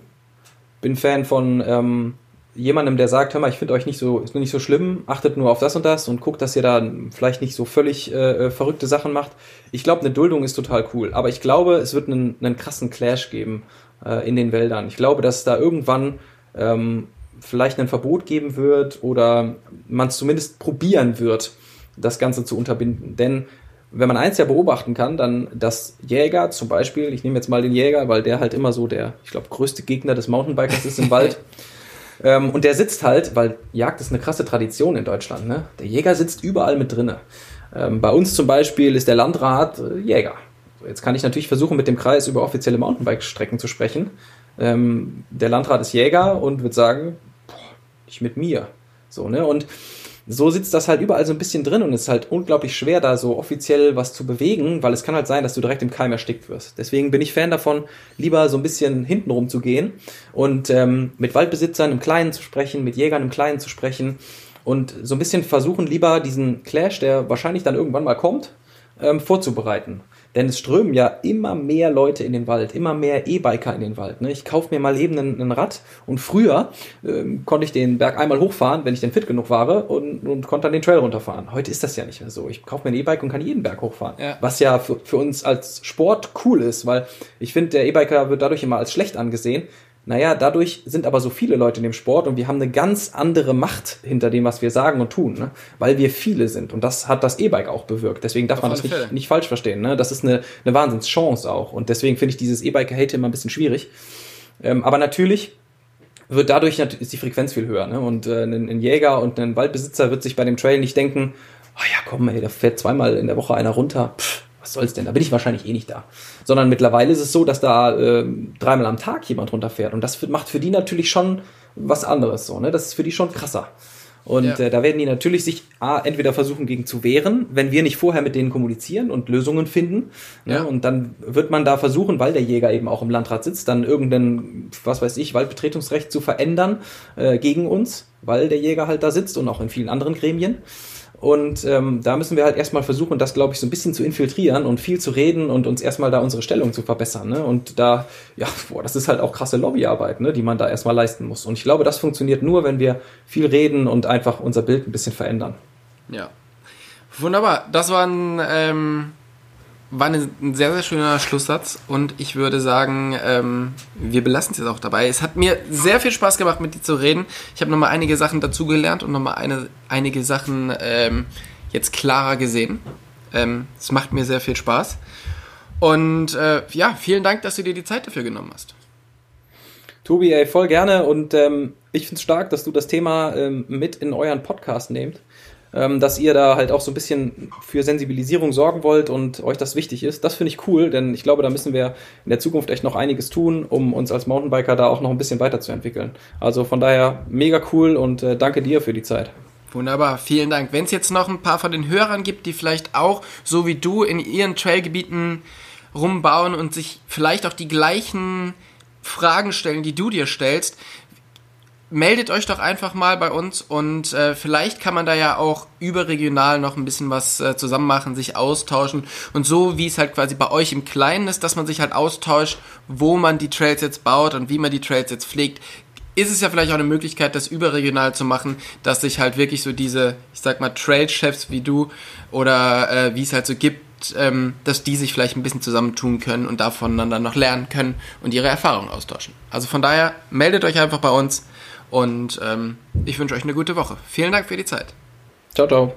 bin Fan von ähm, jemandem, der sagt, hör mal, ich finde euch nicht so, nicht so schlimm, achtet nur auf das und das und guckt, dass ihr da vielleicht nicht so völlig äh, äh verrückte Sachen macht. Ich glaube, eine Duldung ist total cool, aber ich glaube, es wird einen, einen krassen Clash geben äh, in den Wäldern. Ich glaube, dass da irgendwann ähm, vielleicht ein Verbot geben wird oder man es zumindest probieren wird, das Ganze zu unterbinden. Denn wenn man eins ja beobachten kann, dann, dass Jäger zum Beispiel, ich nehme jetzt mal den Jäger, weil der halt immer so der, ich glaube, größte Gegner des Mountainbikers ist im Wald. Ähm, und der sitzt halt, weil Jagd ist eine krasse Tradition in Deutschland, ne? Der Jäger sitzt überall mit drinne. Ähm, bei uns zum Beispiel ist der Landrat äh, Jäger. Jetzt kann ich natürlich versuchen, mit dem Kreis über offizielle Mountainbike-Strecken zu sprechen. Ähm, der Landrat ist Jäger und wird sagen, boah, nicht mit mir. So, ne? Und so sitzt das halt überall so ein bisschen drin und es ist halt unglaublich schwer, da so offiziell was zu bewegen, weil es kann halt sein, dass du direkt im Keim erstickt wirst. Deswegen bin ich Fan davon, lieber so ein bisschen hintenrum zu gehen und ähm, mit Waldbesitzern im Kleinen zu sprechen, mit Jägern im Kleinen zu sprechen und so ein bisschen versuchen, lieber diesen Clash, der wahrscheinlich dann irgendwann mal kommt, ähm, vorzubereiten. Denn es strömen ja immer mehr Leute in den Wald, immer mehr E-Biker in den Wald. Ne? Ich kaufe mir mal eben ein Rad und früher ähm, konnte ich den Berg einmal hochfahren, wenn ich denn fit genug war und, und konnte dann den Trail runterfahren. Heute ist das ja nicht mehr so. Ich kaufe mir ein E-Bike und kann jeden Berg hochfahren. Ja. Was ja für, für uns als Sport cool ist, weil ich finde, der E-Biker wird dadurch immer als schlecht angesehen. Naja, dadurch sind aber so viele Leute in dem Sport und wir haben eine ganz andere Macht hinter dem, was wir sagen und tun, ne? weil wir viele sind. Und das hat das E-Bike auch bewirkt. Deswegen darf Auf man das nicht, nicht, falsch verstehen. Ne? Das ist eine, eine Wahnsinnschance auch. Und deswegen finde ich dieses E-Bike-Hate immer ein bisschen schwierig. Ähm, aber natürlich wird dadurch ist die Frequenz viel höher. Ne? Und äh, ein, ein Jäger und ein Waldbesitzer wird sich bei dem Trail nicht denken, oh ja, komm, ey, da fährt zweimal in der Woche einer runter. Pff, was soll's denn? Da bin ich wahrscheinlich eh nicht da. Sondern mittlerweile ist es so, dass da äh, dreimal am Tag jemand runterfährt. Und das macht für die natürlich schon was anderes so, ne? Das ist für die schon krasser. Und ja. äh, da werden die natürlich sich A, entweder versuchen gegen zu wehren, wenn wir nicht vorher mit denen kommunizieren und Lösungen finden. Ne? Ja. Und dann wird man da versuchen, weil der Jäger eben auch im Landrat sitzt, dann irgendein, was weiß ich, Waldbetretungsrecht zu verändern äh, gegen uns, weil der Jäger halt da sitzt und auch in vielen anderen Gremien. Und ähm, da müssen wir halt erstmal versuchen, das, glaube ich, so ein bisschen zu infiltrieren und viel zu reden und uns erstmal da unsere Stellung zu verbessern. Ne? Und da, ja, boah, das ist halt auch krasse Lobbyarbeit, ne, die man da erstmal leisten muss. Und ich glaube, das funktioniert nur, wenn wir viel reden und einfach unser Bild ein bisschen verändern. Ja. Wunderbar. Das waren ähm, war ein sehr, sehr schöner Schlusssatz und ich würde sagen, ähm, wir belassen es jetzt auch dabei. Es hat mir sehr viel Spaß gemacht, mit dir zu reden. Ich habe nochmal einige Sachen dazugelernt und nochmal eine, einige Sachen ähm, jetzt klarer gesehen. Ähm, es macht mir sehr viel Spaß. Und äh, ja, vielen Dank, dass du dir die Zeit dafür genommen hast. Tobi, ey, voll gerne und ähm, ich finde es stark, dass du das Thema ähm, mit in euren Podcast nehmt dass ihr da halt auch so ein bisschen für Sensibilisierung sorgen wollt und euch das wichtig ist. Das finde ich cool, denn ich glaube, da müssen wir in der Zukunft echt noch einiges tun, um uns als Mountainbiker da auch noch ein bisschen weiterzuentwickeln. Also von daher mega cool und äh, danke dir für die Zeit. Wunderbar, vielen Dank. Wenn es jetzt noch ein paar von den Hörern gibt, die vielleicht auch, so wie du, in ihren Trailgebieten rumbauen und sich vielleicht auch die gleichen Fragen stellen, die du dir stellst, meldet euch doch einfach mal bei uns und äh, vielleicht kann man da ja auch überregional noch ein bisschen was äh, zusammen machen, sich austauschen und so wie es halt quasi bei euch im Kleinen ist, dass man sich halt austauscht, wo man die Trails jetzt baut und wie man die Trails jetzt pflegt, ist es ja vielleicht auch eine Möglichkeit, das überregional zu machen, dass sich halt wirklich so diese, ich sag mal, Trail-Chefs wie du oder äh, wie es halt so gibt, ähm, dass die sich vielleicht ein bisschen zusammentun können und davon dann noch lernen können und ihre Erfahrungen austauschen. Also von daher meldet euch einfach bei uns und ähm, ich wünsche euch eine gute Woche. Vielen Dank für die Zeit. Ciao, ciao.